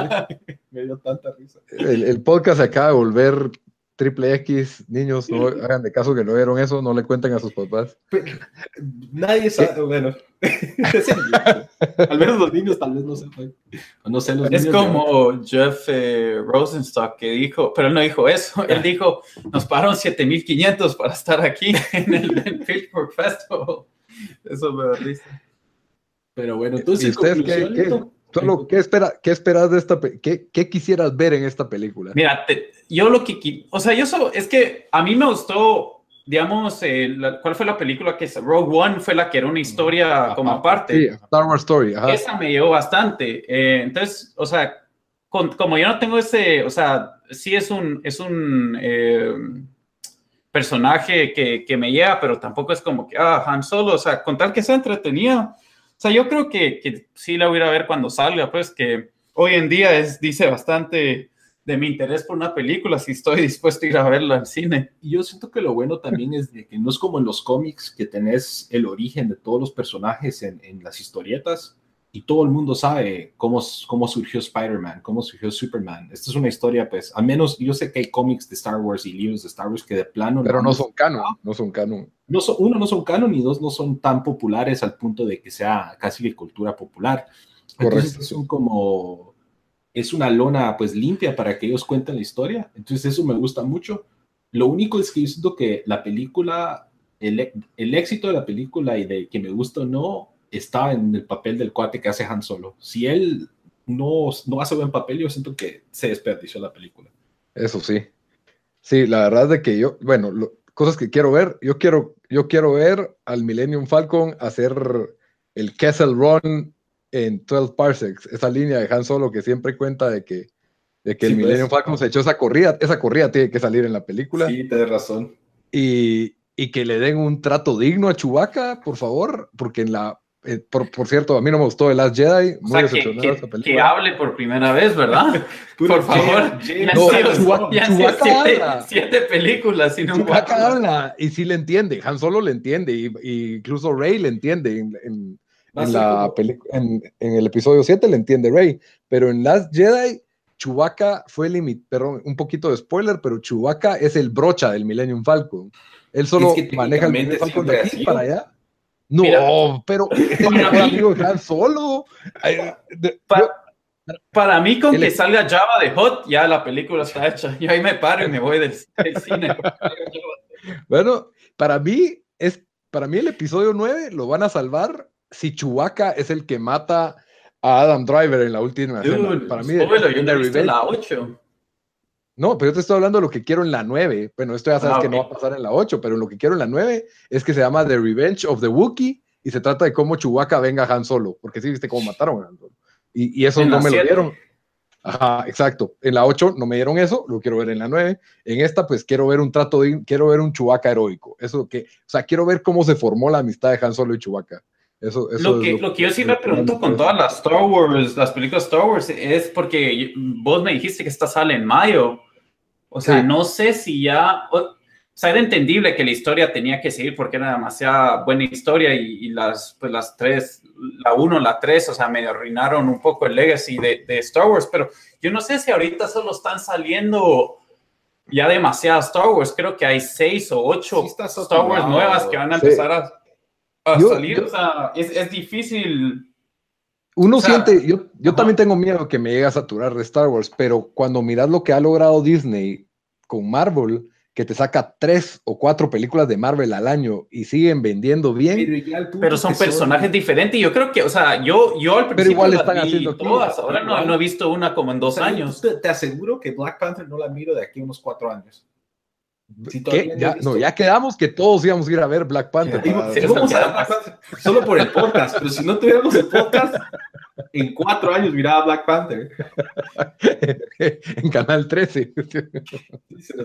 me dio tanta risa. El, el, podcast acaba de volver triple X, niños, no (laughs) hagan de caso que no vieron eso, no le cuenten a sus papás. Nadie sabe, bueno, (laughs) al menos los niños tal vez no sepan. No sé, los es como Jeff eh, Rosenstock que dijo, pero él no dijo eso, él dijo, nos pagaron 7500 para estar aquí en el, el Pittsburgh Festival. Eso me da risa. Pero bueno, entonces, ¿Y ustedes qué, qué, solo, ¿qué, espera, ¿qué esperas de esta qué, qué quisieras ver en esta película? Mira, te, yo lo que, o sea, yo solo, es que a mí me gustó, digamos, eh, la, ¿cuál fue la película que es? Rogue One fue la que era una historia como aparte. Sí, Star Wars Story. Ajá. Esa me llevó bastante. Eh, entonces, o sea, con, como yo no tengo ese, o sea, sí es un, es un eh, personaje que, que, me lleva, pero tampoco es como que, ah, Han Solo, o sea, con tal que sea entretenida. O sea, yo creo que, que sí la voy a ver cuando salga, pues que hoy en día es, dice bastante de mi interés por una película si estoy (laughs) dispuesto a ir a verla al cine. Y yo siento que lo bueno también es de que no es como en los cómics que tenés el origen de todos los personajes en, en las historietas y todo el mundo sabe cómo, cómo surgió Spider-Man, cómo surgió Superman. Esta es una historia, pues, al menos yo sé que hay cómics de Star Wars y libros de Star Wars que de plano... Pero no, no son canon, no son canon. No son, uno, no son canon y dos, no son tan populares al punto de que sea casi de cultura popular. Correcto. Entonces son como... Es una lona, pues, limpia para que ellos cuenten la historia. Entonces eso me gusta mucho. Lo único es que yo siento que la película, el, el éxito de la película y de que me gusta o no, está en el papel del cuate que hace Han Solo. Si él no, no hace buen papel, yo siento que se desperdició la película. Eso sí. Sí, la verdad es que yo, bueno, lo, cosas que quiero ver, yo quiero, yo quiero ver al Millennium Falcon hacer el Kessel Run en 12 parsecs, esa línea de Han Solo que siempre cuenta de que, de que sí, el pues. Millennium Falcon se echó esa corrida, esa corrida tiene que salir en la película. Sí, tienes razón. Y, y que le den un trato digno a Chewbacca, por favor, porque en la eh, por, por, cierto, a mí no me gustó The Last Jedi. Muy o sea, que, que, que, hable por primera vez, ¿verdad? (laughs) por favor. no, Chewbacca, siete, siete, películas. Y no Chewbacca habla y sí le entiende. Han Solo le entiende. Y, y incluso Rey le entiende. En, en, en la en, en, el episodio 7 le entiende Rey. Pero en Last Jedi, Chewbacca fue limit. Perdón, un poquito de spoiler, pero Chewbacca es el brocha del Millennium Falcon. Él solo es que maneja el Millennium Falcon de aquí para allá. No, Mira, pero (laughs) es el mejor amigo de Han Solo. Para, para mí, con el, que salga Java de Hot, ya la película está hecha. Yo ahí me paro y me voy del, del cine. (laughs) bueno, para mí, es, para mí el episodio 9 lo van a salvar si Chewbacca es el que mata a Adam Driver en la última Dude, escena. Para mí, he la 8. No, pero yo te estoy hablando de lo que quiero en la 9. Bueno, esto ya sabes ah, okay. que no va a pasar en la 8, pero lo que quiero en la 9 es que se llama The Revenge of the Wookiee y se trata de cómo Chewbacca venga a Han Solo, porque sí viste cómo mataron a Han Solo. Y, y eso no me 7. lo dieron. Ajá, exacto. En la 8 no me dieron eso, lo quiero ver en la 9. En esta, pues quiero ver un trato, de, quiero ver un Chewbacca heroico. Eso que, o sea, quiero ver cómo se formó la amistad de Han Solo y Chewbacca. Eso, eso lo, que, lo, lo, que, yo sí me pregunto con todas las Star Wars, las películas Star Wars, es porque vos me dijiste que esta sale en mayo. O sea, sí. no sé si ya, o, o, sea, era entendible que la historia tenía que seguir porque era demasiada buena historia y, y las, pues las tres, la uno, la tres, o sea, me arruinaron un poco el legacy de, de, Star Wars, pero yo no sé si ahorita solo están saliendo ya demasiadas Star Wars, creo que hay seis o ocho sí Star Wars nuevas que van a empezar sí. a, a yo, salir, yo, o sea, es, es difícil uno o sea, siente, yo, yo también tengo miedo que me llegue a saturar de Star Wars, pero cuando miras lo que ha logrado Disney con Marvel, que te saca tres o cuatro películas de Marvel al año y siguen vendiendo bien. Pero, pero son personajes son... diferentes. Yo creo que, o sea, yo, yo al principio pero igual están haciendo todas. Ahora no, no, he visto una como en dos o sea, años. Te, te, aseguro que Black Panther no la miro de aquí a unos cuatro años. Si ya, no, ya quedamos que todos íbamos a ir a ver Black Panther. Para... Sí, vamos a Black Panther. Solo por el podcast, pero si no tuviéramos el podcast, en cuatro años miraba Black Panther. (laughs) en Canal 13.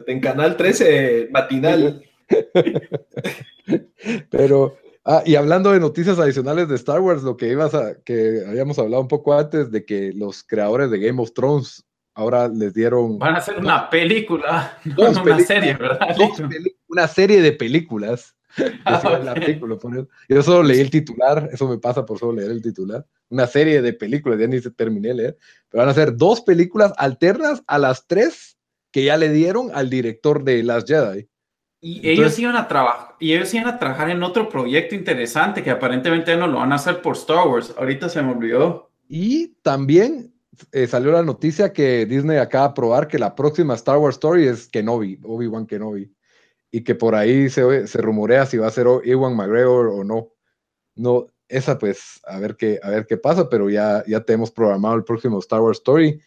en Canal 13, matinal. (laughs) pero, ah, y hablando de noticias adicionales de Star Wars, lo que ibas a, que habíamos hablado un poco antes de que los creadores de Game of Thrones ahora les dieron. Van a hacer una película, (laughs) dos una serie, ¿verdad? una serie de películas. (laughs) Ah, el artículo, Yo solo leí el titular, eso me pasa por solo leer el titular. Una serie de películas, ya ni se terminé de leer, pero van a ser dos películas alternas a las tres que ya le dieron al director de Last Jedi. Y ellos iban a trabajar, y ellos iban a trabajar en otro proyecto interesante que aparentemente no lo van a hacer por Star Wars. Ahorita se me olvidó. Y también eh, salió la noticia que Disney acaba de probar que la próxima Star Wars Story es Kenobi, Obi-Wan Kenobi. Y que por ahí se, se rumorea si va a ser Ewan McGregor o no. No, esa pues a ver qué, a ver qué pasa, pero ya, ya tenemos programado el próximo Star Wars Story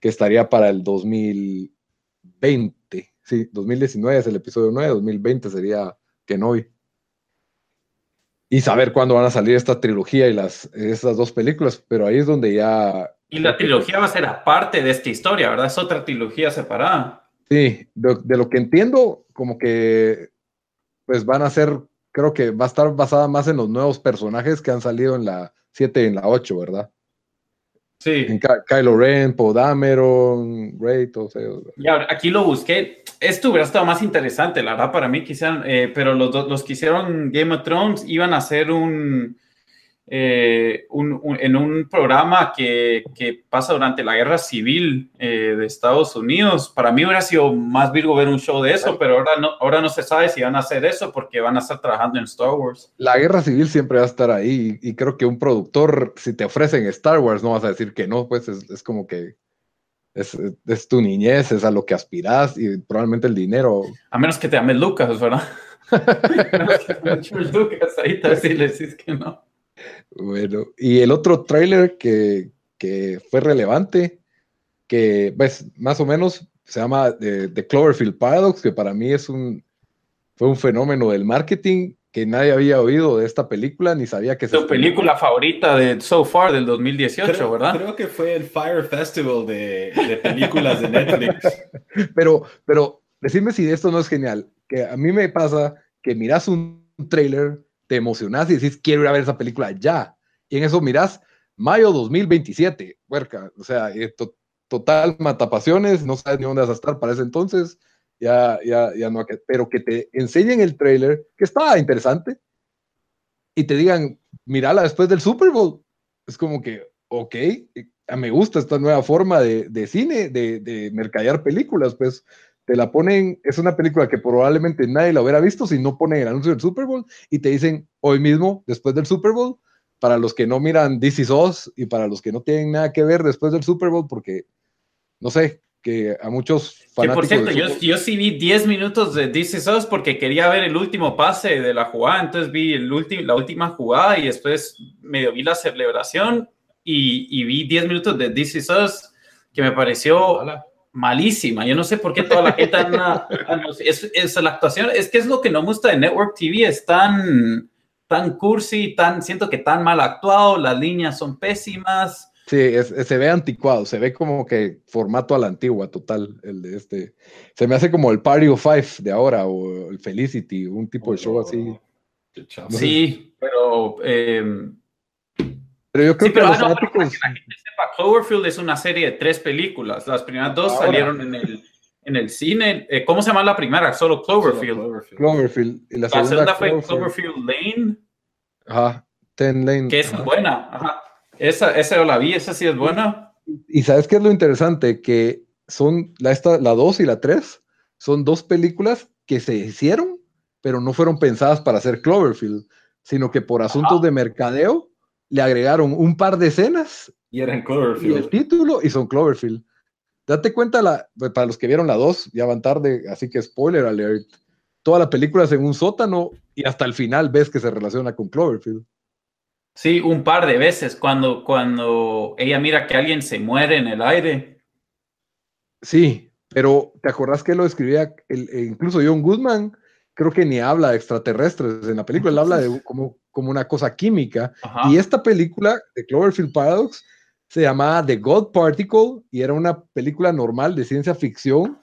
que estaría para el 2020. Sí, 2019 es el episodio 9, 2020 sería Kenobi. Y saber cuándo van a salir esta trilogía y las, estas dos películas, pero ahí es donde ya... Y la trilogía va a ser aparte de esta historia, ¿verdad? Es otra trilogía separada. Sí, de, lo que entiendo, como que pues van a ser, creo que va a estar basada más en los nuevos personajes que han salido en la 7 y en la 8, ¿verdad? Sí. En Kylo Ren, Podameron, Rey, todo eso. Ya, aquí lo busqué. Esto hubiera estado más interesante, la verdad, para mí, quisieran, eh, pero los, los que hicieron Game of Thrones iban a hacer un, eh, en un programa que, pasa durante la guerra civil eh, de Estados Unidos. Para mí hubiera sido más virgo ver un show de eso, pero ahora no, ahora no se sabe si van a hacer eso porque van a estar trabajando en Star Wars. La guerra civil siempre va a estar ahí y, creo que un productor, si te ofrecen Star Wars, no vas a decir que no, pues es, como que es, tu niñez, es a lo que aspiras y probablemente el dinero. A menos que te ames Lucas, ¿verdad? a menos que Lucas, ahí te decís que no. Bueno, y el otro tráiler que, fue relevante, que pues, más o menos se llama eh, The, Cloverfield Paradox, que para mí es un, fue un fenómeno del marketing que nadie había oído de esta película ni sabía que se... Tu película favorita de So Far del 2018, ¿verdad? Creo que fue el Fire Festival de, películas de Netflix. (laughs) pero, pero decime si esto no es genial, que a mí me pasa que miras un trailer te emocionás y decís, quiero ir a ver esa película ya. Y en eso mirás, mayo 2027, huerca, o sea, eh, total matapasiones, no sabes ni dónde vas a estar para ese entonces, ya, ya, ya no, pero que te enseñen el trailer, que está interesante, y te digan, mírala después del Super Bowl. Es como que, ok, eh, me gusta esta nueva forma de, de cine, de, de mercadear películas, pues te la ponen, es una película que probablemente nadie la hubiera visto si no ponen el anuncio del Super Bowl y te dicen hoy mismo, después del Super Bowl, para los que no miran This Is Us y para los que no tienen nada que ver después del Super Bowl, porque no sé, que a muchos fanáticos. Que por cierto, yo, sí vi 10 minutos de This Is Us porque quería ver el último pase de la jugada, entonces vi el la última jugada y después medio vi la celebración y, y vi 10 minutos de This Is Us que me pareció malísima. Yo no sé por qué toda la gente (laughs) es, es, la actuación, es que es lo que no me gusta de Network TV, es tan, tan cursi, tan, siento que tan mal actuado, las líneas son pésimas. Sí, se ve anticuado, se ve como que formato a la antigua, total, el de este. Se me hace como el Party of Five de ahora o el Felicity, un tipo de show así. sí, pero eh, pero yo creo que, los ah, sepa, Cloverfield es una serie de tres películas. Las primeras dos salieron en el, en el cine. Eh, ¿Cómo se llama la primera? Solo Cloverfield. Cloverfield. Y la, segunda, fue Cloverfield Lane. Ajá, Ten Lane. Que es buena. Ajá. Esa, esa yo la vi, esa sí es buena. Y sabes qué es lo interesante? Que son la, esta, la 2 y la 3 son dos películas que se hicieron, pero no fueron pensadas para hacer Cloverfield, sino que por asuntos de mercadeo le agregaron un par de escenas. Y eran Cloverfield. Y el título, y son Cloverfield. Date cuenta, la, pues, para los que vieron la 2, ya van tarde, así que spoiler alert. Toda la película es en un sótano y hasta el final ves que se relaciona con Cloverfield. Sí, un par de veces cuando, cuando ella mira que alguien se muere en el aire. Sí, pero ¿te acordás que lo escribía el, incluso John Goodman? Creo que ni habla de extraterrestres en la película, él habla de como como una cosa química. Y esta película de Cloverfield Paradox se llamaba The God Particle y era una película normal de ciencia ficción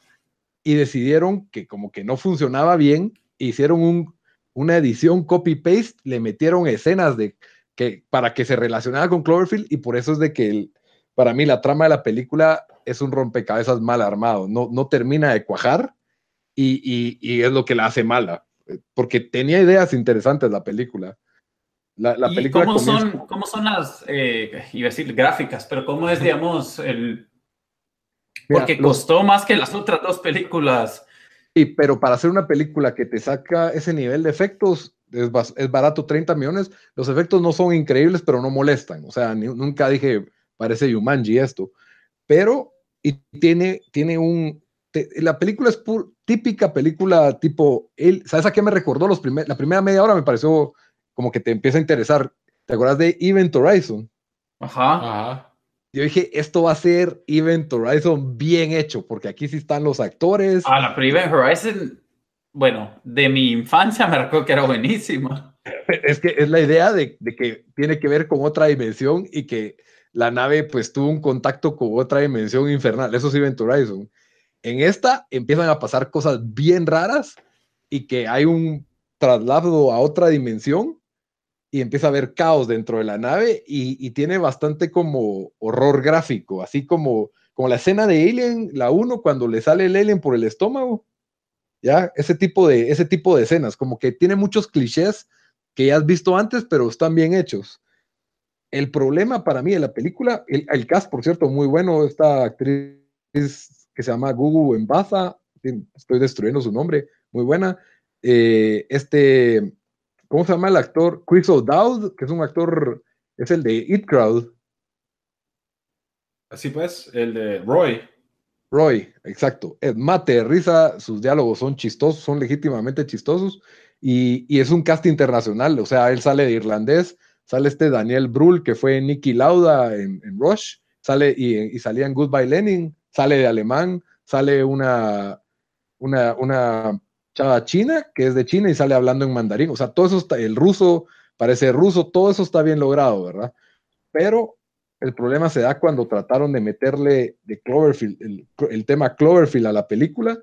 y decidieron que como que no funcionaba bien, hicieron un, una edición copy-paste, le metieron escenas de que para que se relacionara con Cloverfield y por eso es de que para mí la trama de la película es un rompecabezas mal armado, no, no termina de cuajar y, y es lo que la hace mala, porque tenía ideas interesantes la película. La, película cómo, son, cómo son las, eh, iba a decir gráficas, pero cómo es, digamos, el... Porque costó más que las otras dos películas. Sí, pero para hacer una película que te saca ese nivel de efectos, es, barato 30 millones. Los efectos no son increíbles, pero no molestan. O sea, nunca dije, parece Yumanji esto. Pero, y tiene, tiene un. la película es típica película tipo. Él, ¿Sabes a qué me recordó? Los la primera media hora me pareció como que te empieza a interesar. ¿Te acuerdas de Event Horizon? Ajá. Ajá. Yo dije, esto va a ser Event Horizon bien hecho, porque aquí sí están los actores. Ah, la Event Horizon bueno, de mi infancia me recuerdo que era buenísima. Es que es la idea de, que tiene que ver con otra dimensión y que la nave pues tuvo un contacto con otra dimensión infernal. Eso sí, Event Horizon. En esta empiezan a pasar cosas bien raras y que hay un traslado a otra dimensión y empieza a haber caos dentro de la nave y, y, tiene bastante como horror gráfico, así como, como la escena de Alien, la 1, cuando le sale el alien por el estómago ¿ya? Ese tipo de, ese tipo de escenas, como que tiene muchos clichés que ya has visto antes, pero están bien hechos. El problema para mí de la película, el, cast, por cierto, muy bueno, esta actriz que se llama Gugu Embaza, estoy destruyendo su nombre, muy buena. Eh, este, ¿cómo se llama el actor? Chris O'Dowd, que es un actor, es el de It Crowd. Así pues, el de Roy. Roy, exacto. Es mate risa, sus diálogos son chistosos, son legítimamente chistosos y, es un cast internacional, o sea, él sale de irlandés, sale este Daniel Brühl que fue Nicky Lauda en, Rush, sale y, salía en Goodbye Lenin, sale de alemán, sale una, una, una chava china que es de China y sale hablando en mandarín, o sea, todo eso está, el ruso parece ruso, todo eso está bien logrado, ¿verdad? Pero el problema se da cuando trataron de meterle de Cloverfield, el, tema Cloverfield a la película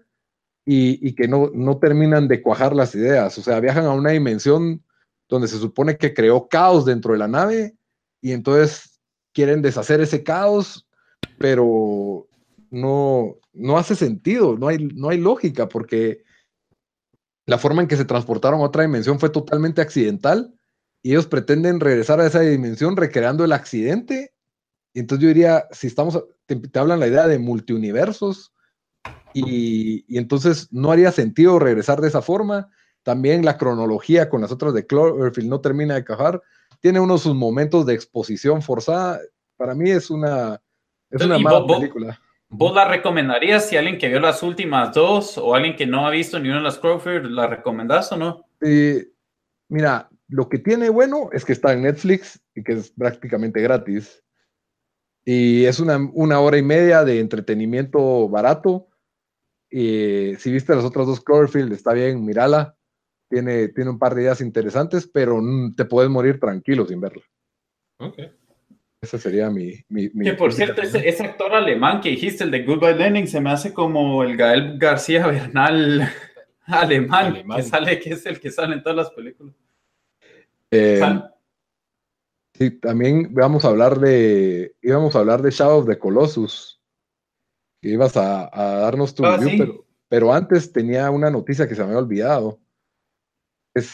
y, que no, no, terminan de cuajar las ideas. O sea, viajan a una dimensión donde se supone que creó caos dentro de la nave y entonces quieren deshacer ese caos, pero no, no hace sentido, no hay, no hay lógica porque la forma en que se transportaron a otra dimensión fue totalmente accidental y ellos pretenden regresar a esa dimensión recreando el accidente entonces yo diría, si estamos, te, hablan la idea de multiuniversos y, y, entonces no haría sentido regresar de esa forma. También la cronología con las otras de Cloverfield no termina de cajar. Tiene unos sus momentos de exposición forzada. Para mí es una, es una mala película. ¿Vos la recomendarías si alguien que vio las últimas dos o alguien que no ha visto ni una de las Cloverfield, la recomendás o no? mira, lo que tiene bueno es que está en Netflix y que es prácticamente gratis. Y es una, una hora y media de entretenimiento barato. Y si viste las otras dos Cloverfield, está bien, mírala. Tiene, tiene un par de ideas interesantes, pero te puedes morir tranquilo sin verla. Ok. Ese sería mi. mi, que por cierto, ese, actor alemán que dijiste, el de Goodbye Lenin, se me hace como el Gael García Bernal (laughs) alemán, que sale, que es el que sale en todas las películas. Eh, Sí, también vamos a hablar de, íbamos a hablar de Shadow of the Colossus, que ibas a, darnos tu ah, review, pero, antes tenía una noticia que se me había olvidado.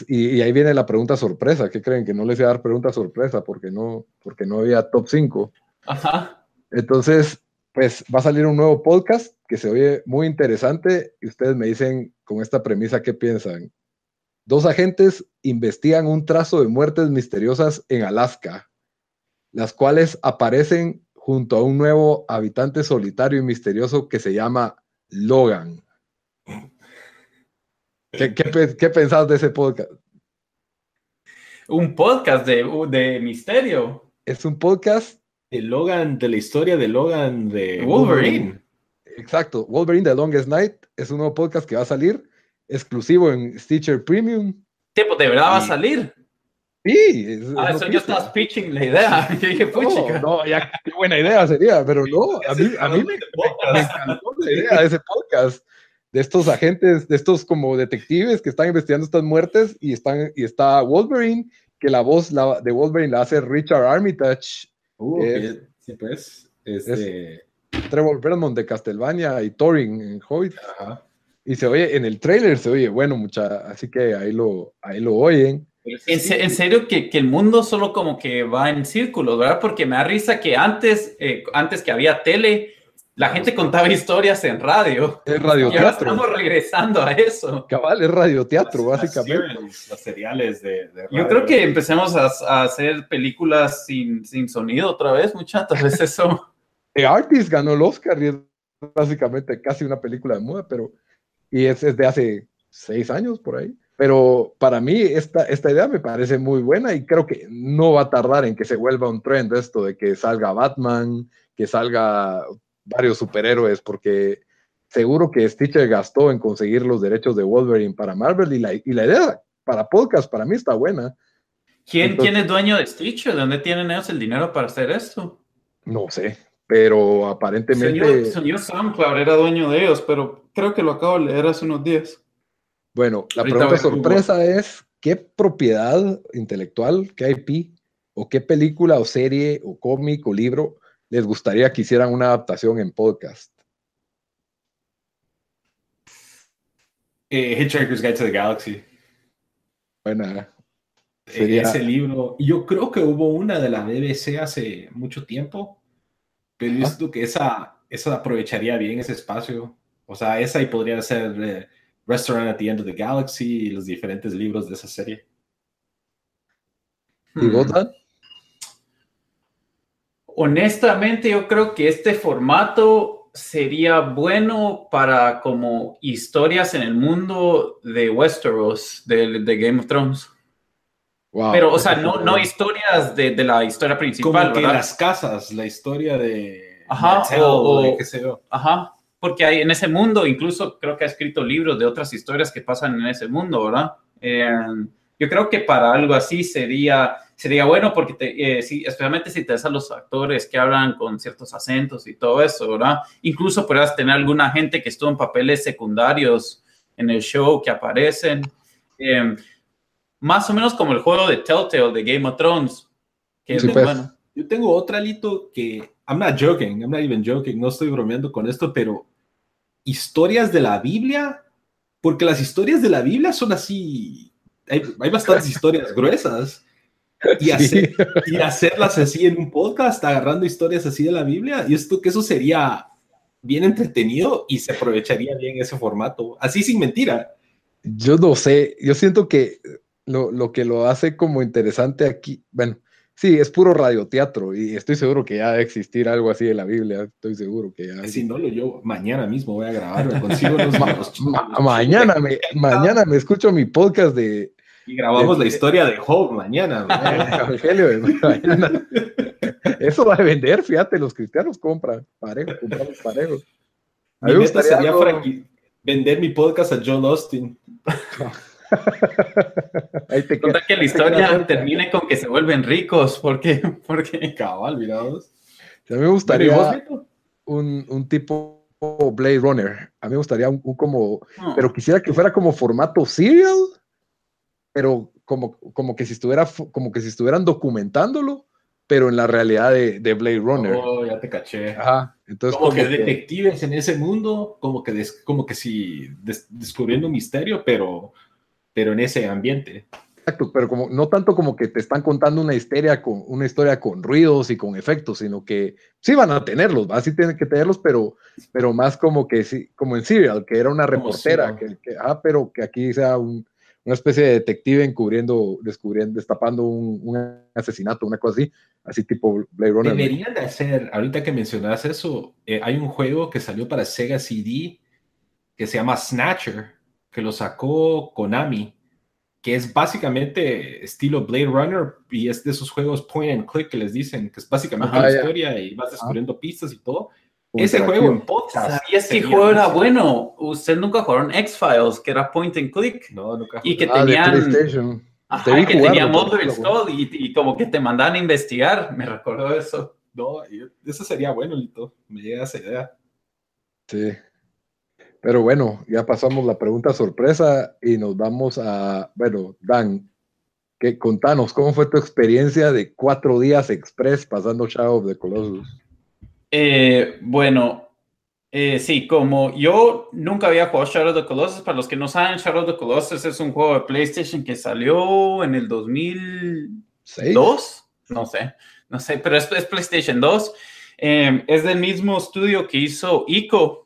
y, ahí viene la pregunta sorpresa. ¿Qué creen? Que no les iba a dar pregunta sorpresa porque no, porque no había top 5. Ajá. Entonces, pues va a salir un nuevo podcast que se oye muy interesante y ustedes me dicen con esta premisa qué piensan. Dos agentes investigan un trazo de muertes misteriosas en Alaska, las cuales aparecen junto a un nuevo habitante solitario y misterioso que se llama Logan. ¿Qué, qué, pensás de ese podcast? Un podcast de, de, misterio. Es un podcast. De Logan, de la historia de Logan de Wolverine. Exacto. Wolverine The Longest Night es un nuevo podcast que va a salir exclusivo en Stitcher Premium. Tipo, ¿de verdad va a salir? Sí. ah, eso yo estás pitching la idea. (laughs) Yo dije, no, no, ya, qué buena idea sería, pero no, a mí, a mí me, encantó la idea de ese podcast, de estos agentes, de estos como detectives que están investigando estas muertes y, están, y está Wolverine, que la voz la, de Wolverine la hace Richard Armitage. Uh, sí, pues. Este... Trevor Belmont de Castlevania y Thorin en Hoyt. Ajá. Y se oye, en el trailer se oye, bueno, mucha, así que ahí lo, ahí lo oyen. En, serio que, que, el mundo solo como que va en círculos, ¿verdad? Porque me da risa que antes, eh, antes que había tele, La gente contaba historias en radio. Es Y ahora radioteatro. estamos regresando a eso. Cabal, es radioteatro, Las- básicamente. Las, serials, las seriales de, de Yo radio. creo que empecemos a, a hacer películas sin, sin sonido otra vez, muchachos. Vez eso. (laughs) The Artist ganó el Oscar y es básicamente casi una película de moda, pero y es, es de hace seis años por ahí. Pero para mí esta, esta idea me parece muy buena y creo que no va a tardar en que se vuelva un trend esto de que salga Batman, que salga varios superhéroes, porque seguro que Stitcher gastó en conseguir los derechos de Wolverine para Marvel y la, y la idea para podcast para mí está buena. ¿Quién, Entonces- ¿Quién es dueño de Stitcher? ¿De dónde tienen ellos el dinero para hacer esto? No sé, pero aparentemente... Señor, señor SoundCloud era dueño de ellos, pero creo que lo acabo de leer hace unos días. Bueno, la Ahorita pregunta Google. sorpresa es, ¿qué propiedad intelectual, qué IP, o qué película o serie o cómic o libro les gustaría que hicieran una adaptación en podcast? Eh, Hitchhiker's Guide to the Galaxy. Buena. Eh, Sería- Ese libro. Yo creo que hubo una de la BBC hace mucho tiempo, pero yo siento que esa, esa aprovecharía bien ese espacio. O sea, esa y podría ser eh, Restaurant at the End of the Galaxy y los diferentes libros de esa serie. ¿Y vos, Hmm. Dan? Honestamente, yo creo que este formato sería bueno para como historias en el mundo de Westeros, de, de Game of Thrones. Wow, Pero, o sea, no, no historias de, de la historia Como principal, que ¿verdad? las casas, la historia de Ajá, o- de qué sé yo. Ajá, porque hay en ese mundo, incluso creo que ha escrito libros de otras historias que pasan en ese mundo, ¿verdad? Eh, yo creo que para algo así sería, sería bueno, porque te, eh, sí, especialmente si te ves a los actores que hablan con ciertos acentos y todo eso, ¿verdad? Incluso podrás tener alguna gente que estuvo en papeles secundarios en el show que aparecen. Eh, más o menos como el juego de Telltale de Game of Thrones, que es Sí, muy pues. bueno. Yo tengo otra, Lito, que I'm not joking, I'm not even joking, no estoy bromeando con esto, pero historias de la Biblia, porque las historias de la Biblia son así, hay, hay bastantes historias (laughs) gruesas, y, Sí. hacer- y hacerlas así en un podcast, agarrando historias así de la Biblia, y esto que eso sería bien entretenido y se aprovecharía bien ese formato, así sin mentira. Yo no sé, yo siento que lo, lo que lo hace como interesante aquí, bueno, sí, es puro radioteatro y estoy seguro que ya debe existir algo así de la Biblia, estoy seguro que ya. Si no lo yo mañana mismo voy a grabar, me consigo los, (laughs) Ma- los- ma- los- mañana, me, mañana me escucho mi podcast de Y grabamos la historia de Job mañana. (laughs) Evangelio de mañana. (laughs) Eso va a vender, fíjate, los cristianos compran parejo, compramos parejo. A mí Mi me gustaría sería algo- vender mi podcast a John Austin. Ahí te Contar que la historia termine con que se vuelven ricos, porque, porque Cabal, mirados. A mí me gustaría un, un tipo Blade Runner. A mí me gustaría un, un como, no. pero quisiera que fuera como formato serial, pero como, como que si estuviera, como que si estuvieran documentándolo, pero en la realidad de, de Blade Runner. Oh, ya te caché. Ajá. Entonces, como, que detectives en ese mundo, como que, des- como que si des- descubriendo un misterio, pero, pero en ese ambiente. Exacto, pero como no tanto como que te están contando una historia con una historia con ruidos y con efectos, sino que sí van a tenerlos, ¿va? sí tienen que tenerlos, pero, pero más como que sí, como en Serial, que era una reportera, que, que- ah, pero que aquí sea un- una especie de detective encubriendo, descubriendo, destapando un, un asesinato, una cosa así, así tipo Blade Runner. Deberían de hacer, ahorita que mencionas eso, eh, hay un juego que salió para Sega CD que se llama Snatcher, que lo sacó Konami, que es básicamente estilo Blade Runner y es de esos juegos point and click que les dicen, que es básicamente Ajá, la ya. historia y vas descubriendo pistas y todo. Ese juego en podcast. ¿Sabías que el sería juego era bueno? Usted nunca jugaron X-Files, que era point and click, No, nunca y que Ah, de tenían, PlayStation. ajá, que jugarlo, tenía lo Skull y, y como que te mandaban a investigar. Me recordó eso. No, eso sería bueno, Lito. Me llega esa idea. Sí. Pero bueno, ya pasamos la pregunta sorpresa y nos vamos a, bueno, Dan, que contanos, ¿cómo fue tu experiencia de cuatro días express pasando Shadow of the Colossus? Eh, bueno, eh, sí, como yo nunca había jugado Shadow of the Colossus, para los que no saben, Shadow of the Colossus es un juego de PlayStation que salió en el 2000. ¿Seis? ¿Dos? No sé, no sé, pero es, es PlayStation 2. Em, es del mismo estudio que hizo Ico.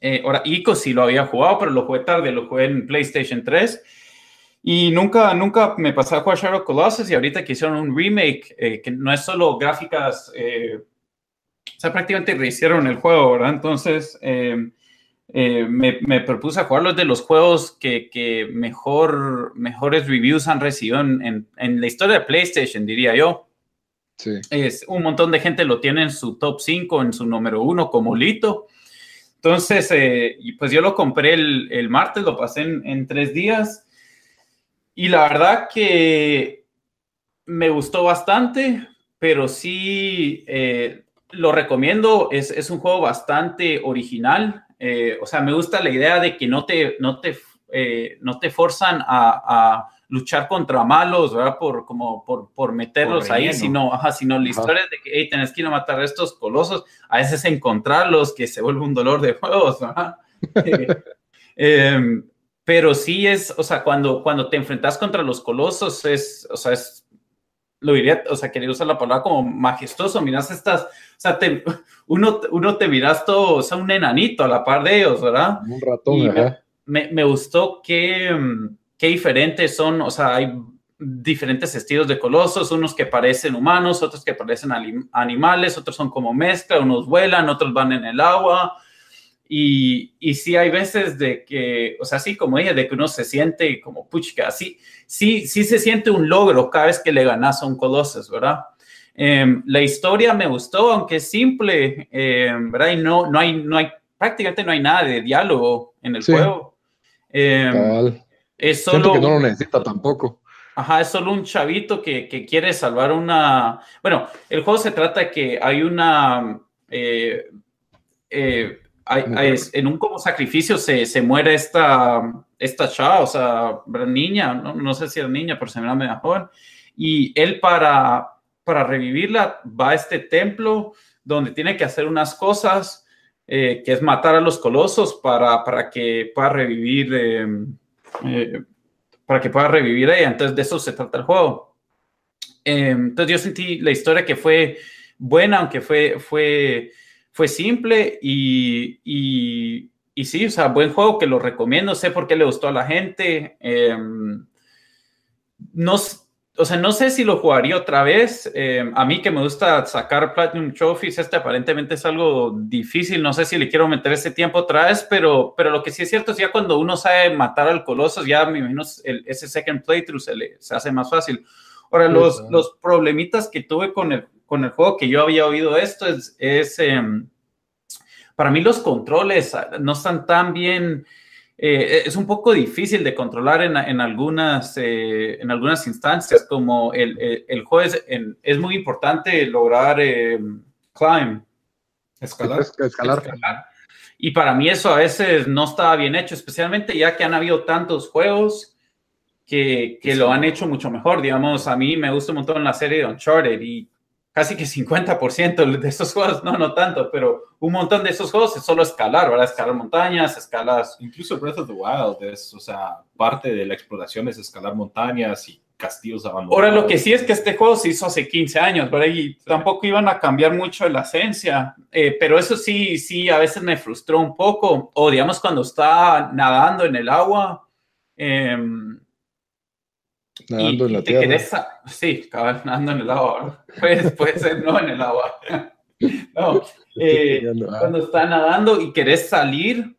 Eh, ahora, Ico sí lo había jugado, pero lo jugué tarde, lo jugué en PlayStation 3. Y nunca, nunca me pasé a jugar Shadow Colossus y ahorita que hicieron un remake, eh, que no es solo gráficas, eh, o sea, prácticamente rehicieron el juego, ¿verdad? Entonces, em, me, me, propuse a jugar los de los juegos que, que mejor, mejores reviews han recibido en, en, la historia de PlayStation, diría yo. Sí. Es, un montón de gente lo tiene en su top 5, en su número 1 como Lito. Entonces, eh, pues yo lo compré el, martes, lo pasé en, tres días. Y la verdad que me gustó bastante, pero sí eh, lo recomiendo. Es, es, un juego bastante original. Eh, o sea, me gusta la idea de que no te, no te, no te forzan a luchar contra malos, ¿verdad? Por, como, por, por meterlos ahí, sino, ajá, sino la historia de que hey, tenés que ir a matar a estos colosos, a veces encontrarlos, que se vuelve un dolor de juegos, ¿verdad? (laughs) eh, pero sí es, o sea, cuando, cuando te enfrentas contra los colosos, es, o sea, es, lo diría, o sea, quería usar la palabra como majestuoso, miras estas, o sea, te, uno, uno te miras todo, o sea, un enanito a la par de ellos, ¿verdad? Un ratón, me, me, me, gustó que qué diferentes son, o sea, hay diferentes estilos de colosos, unos que parecen humanos, otros que parecen animales, otros son como mezcla, unos vuelan, otros van en el agua. Y, y sí hay veces de que, o sea, sí, como dije, de que uno se siente como puchica, sí, sí, sí se siente un logro cada vez que le ganas a un colosos, ¿verdad? Eh, la historia me gustó, aunque es simple, eh, ¿verdad? Y no, no, hay, no hay, prácticamente no hay nada de diálogo en el sí. juego. Eh, es solo, Siento que no lo necesita tampoco. Ajá, es solo un chavito que, que, quiere salvar una... Bueno, el juego se trata de que hay una... Eh, eh, hay, hay, en un como sacrificio se, se, muere esta, esta chava, o sea, niña, no, no sé si era niña, pero se me media joven. Y él para, para revivirla va a este templo donde tiene que hacer unas cosas, eh, que es matar a los colosos para, para que pueda revivir eh, para que pueda revivir ella. Entonces, de eso se trata el juego. Eh, entonces, yo sentí la historia que fue buena, aunque fue, fue, fue simple y, y, y, sí, o sea, buen juego que lo recomiendo. Sé por qué le gustó a la gente. Eh, no o sea, no sé si lo jugaría otra vez. Eh, a mí que me gusta sacar Platinum Trophies, este aparentemente es algo difícil. No sé si le quiero meter ese tiempo otra vez, pero, pero lo que sí es cierto es ya cuando uno sabe matar al coloso, ya me imagino el, ese second playthrough se, le, se hace más fácil. Ahora, los, los problemitas que tuve con el, con el juego, que yo había oído esto, es, es eh, para mí los controles no están tan bien eh, es un poco difícil de controlar en, en algunas, eh, en algunas instancias, como el, el, el juego es, en, es, muy importante lograr eh, climb, escalar. escalar. escalar. Y para mí eso a veces no estaba bien hecho, especialmente ya que han habido tantos juegos que, que sí. lo han hecho mucho mejor. Digamos, a mí me gusta un montón la serie de Uncharted y casi que 50% de esos juegos, no, no tanto, pero un montón de esos juegos es solo escalar, ¿verdad? Escalar montañas, escalas. Incluso Breath of the Wild es, o sea, parte de la exploración es escalar montañas y castillos abandonados. Ahora, lo que sí es que este juego se hizo hace 15 años, ¿verdad? Y sí. tampoco iban a cambiar mucho la esencia, eh, pero eso sí, sí, a veces me frustró un poco. O digamos, cuando está nadando en el agua. Eh, Nadando y, en la tierra. Sí, nadando en el agua. (laughs) Puede, puede ser no en el agua. (laughs) no, eh, cuando está nadando y querés salir,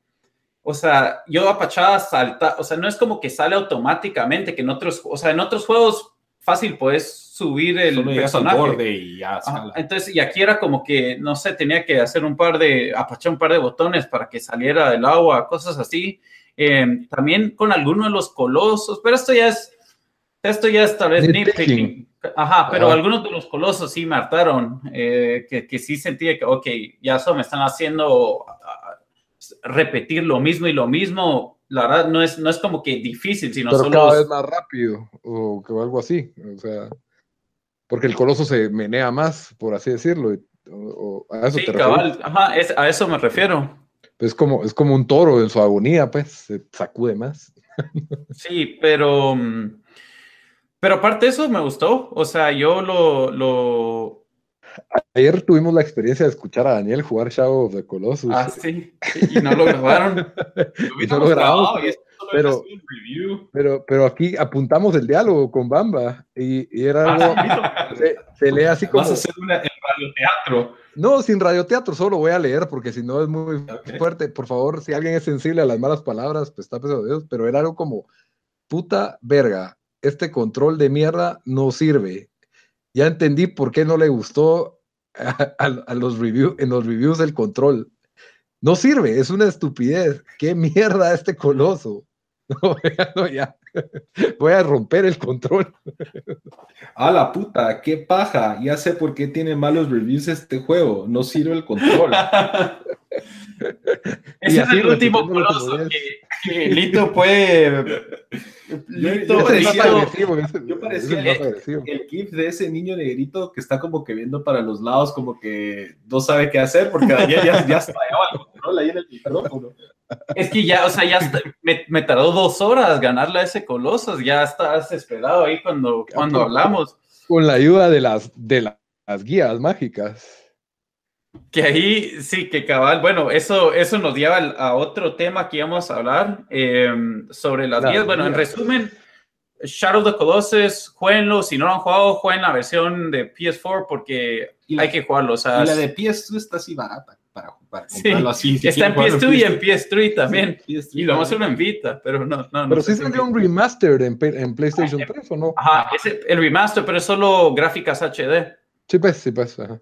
o sea, yo apachada salta, o sea, no es como que sale automáticamente, que en otros, o sea, en otros juegos fácil puedes subir el Solo personaje. Al borde y ya Ajá, entonces, y aquí era como que, no sé, tenía que hacer un par de, apachar un par de botones para que saliera del agua, cosas así. Eh, también con algunos de los colosos, pero esto ya es esto ya es tal vez nitpicking. Ajá, pero ah. algunos de los colosos sí me hartaron, eh, que, que, sí sentí que, ok, ya eso me están haciendo uh, repetir lo mismo y lo mismo. La verdad, no es, no es como que difícil, sino pero solo... cada vez más rápido, o que algo así. O sea, porque el coloso se menea más, por así decirlo. O, o a eso sí, te cabal, ajá, es, a eso me refiero. Es como, es como un toro en su agonía, pues, se sacude más. sí, pero... Um, pero aparte de eso me gustó, o sea, yo lo, lo, Ayer tuvimos la experiencia de escuchar a Daniel jugar Shadow of the Colossus. Ah, sí. Y no lo grabaron. (laughs) y no lo grabamos. Pero, pero, pero, aquí apuntamos el diálogo con Bamba y, era ah, algo. se, lee así como. Vas a hacer una, el radioteatro. No, sin radioteatro, solo voy a leer porque si no es muy fuerte. Por favor, si alguien es sensible a las malas palabras, pues está pesado Dios. Pero era algo como: puta verga, este control de mierda no sirve. Ya entendí por qué no le gustó a, los reviews, en los reviews el control. No sirve, es una estupidez. ¿Qué mierda este coloso? (laughs) No, ya. Voy a romper el control. A la puta, qué paja. Ya sé por qué tiene malos reviews este juego. No sirve el control. (laughs) Ese es el último coloso que, Lito puede. Lito, yo parecía, yo parecía el, el, gif de ese niño negrito que está como que viendo para los lados, como que no sabe qué hacer, porque ya, ya, ya estallaba el control ahí en el micrófono. Es que ya, o sea, ya me, tardó dos horas ganarle a ese coloso, ya estás esperado ahí cuando, cuando hablamos. Con la ayuda de las, de las guías mágicas. Que ahí sí, que cabal, bueno, eso, eso nos lleva a otro tema que íbamos a hablar em, sobre las guías. Bueno, en resumen, Shadow of the Colossus, jueguenlo, si no lo han jugado, jueguen la versión de PS4 porque hay que jugarlo. O sea, y la de PS2 está así barata para, para comprarlo así. está en PS2 y en PS3 también. y lo vamos a hacer en Vita, pero no. no pero sí salió un remaster en, en PlayStation 3 o no? Ajá, el remaster, pero es solo gráficas HD. Sí, pues, sí, pues. Ajá.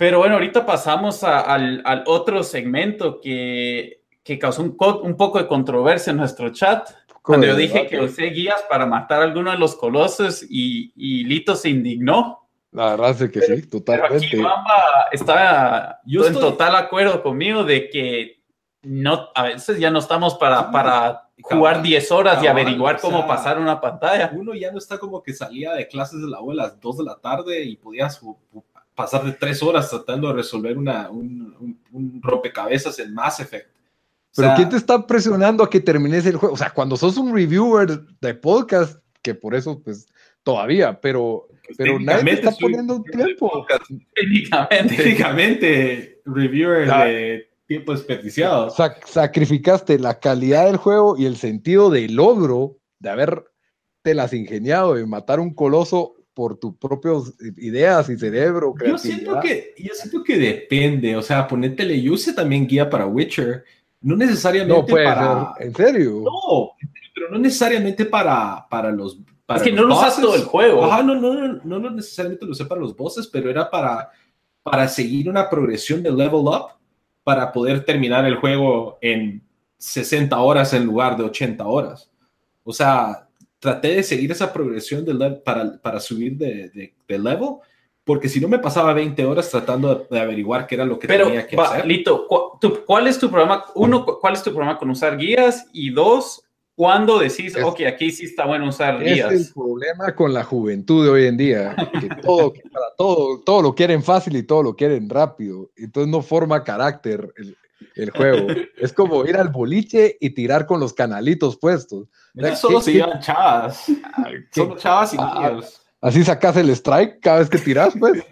Pero bueno, ahorita pasamos al, al, otro segmento que, que causó un, un, poco de controversia en nuestro chat. Cuando yo dije que usé guías para matar a alguno de los colosos y, y Lito se indignó. La verdad es que sí, totalmente. Pero aquí Bamba está yo en total acuerdo conmigo de que no, a veces ya no estamos para, para jugar 10 horas y averiguar cómo pasar una pantalla. Uno ya no está como que salía de clases de la U a las 2 de la tarde y podías pasar de tres horas tratando de resolver una, un, rompecabezas en Mass Effect. Pero ¿quién te está presionando a que termines el juego? O sea, cuando sos un reviewer de podcast, que por eso, pues, todavía, pero, pero nadie está poniendo un tiempo. Técnicamente. Técnicamente, reviewer de tiempo desperdiciado. sacrificaste la calidad del juego y el sentido del logro de haberte las ingeniado de matar un coloso por tus propias ideas y cerebro. Yo siento, que, yo siento que depende, o sea, ponétele, usé también guía para Witcher, no necesariamente para... ¿En serio? No, pero no necesariamente para, para los... es que no lo usas todo el juego. Ajá, no, no, no, no, no necesariamente lo usé para los bosses, pero era para, para seguir una progresión de level up para poder terminar el juego en 60 horas en lugar de 80 horas. O sea, traté de seguir esa progresión de para, para subir de, de, level, porque si no me pasaba 20 horas tratando de, averiguar qué era lo que tenía que hacer. Lito, ¿cuál es tu problema? Uno, ¿cuál es tu problema con usar guías? Y dos, ¿cuándo decís, ok, aquí sí está bueno usar guías? Es el problema con la juventud de hoy en día, que (laughs) todo, para todo, todo lo quieren fácil y todo lo quieren rápido, entonces no forma carácter el, el juego. (laughs) es como ir al boliche y tirar con los canalitos puestos. solo se llevan chavas. (laughs) Solo chavas y ah, Así sacas el strike cada vez que tiras, pues.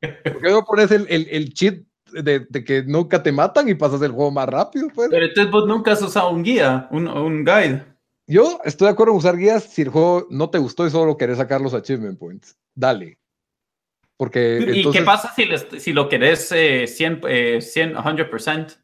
¿Por qué no pones el, el, el cheat de, de, que nunca te matan y pasas el juego más rápido, pues? Pero entonces vos nunca has usado un guía, un, un guide. Yo estoy de acuerdo en usar guías si el juego no te gustó y solo querés sacar los achievement points. Dale. Porque, ¿Y qué pasa si, si lo querés eh, 100, eh, 100, 100%?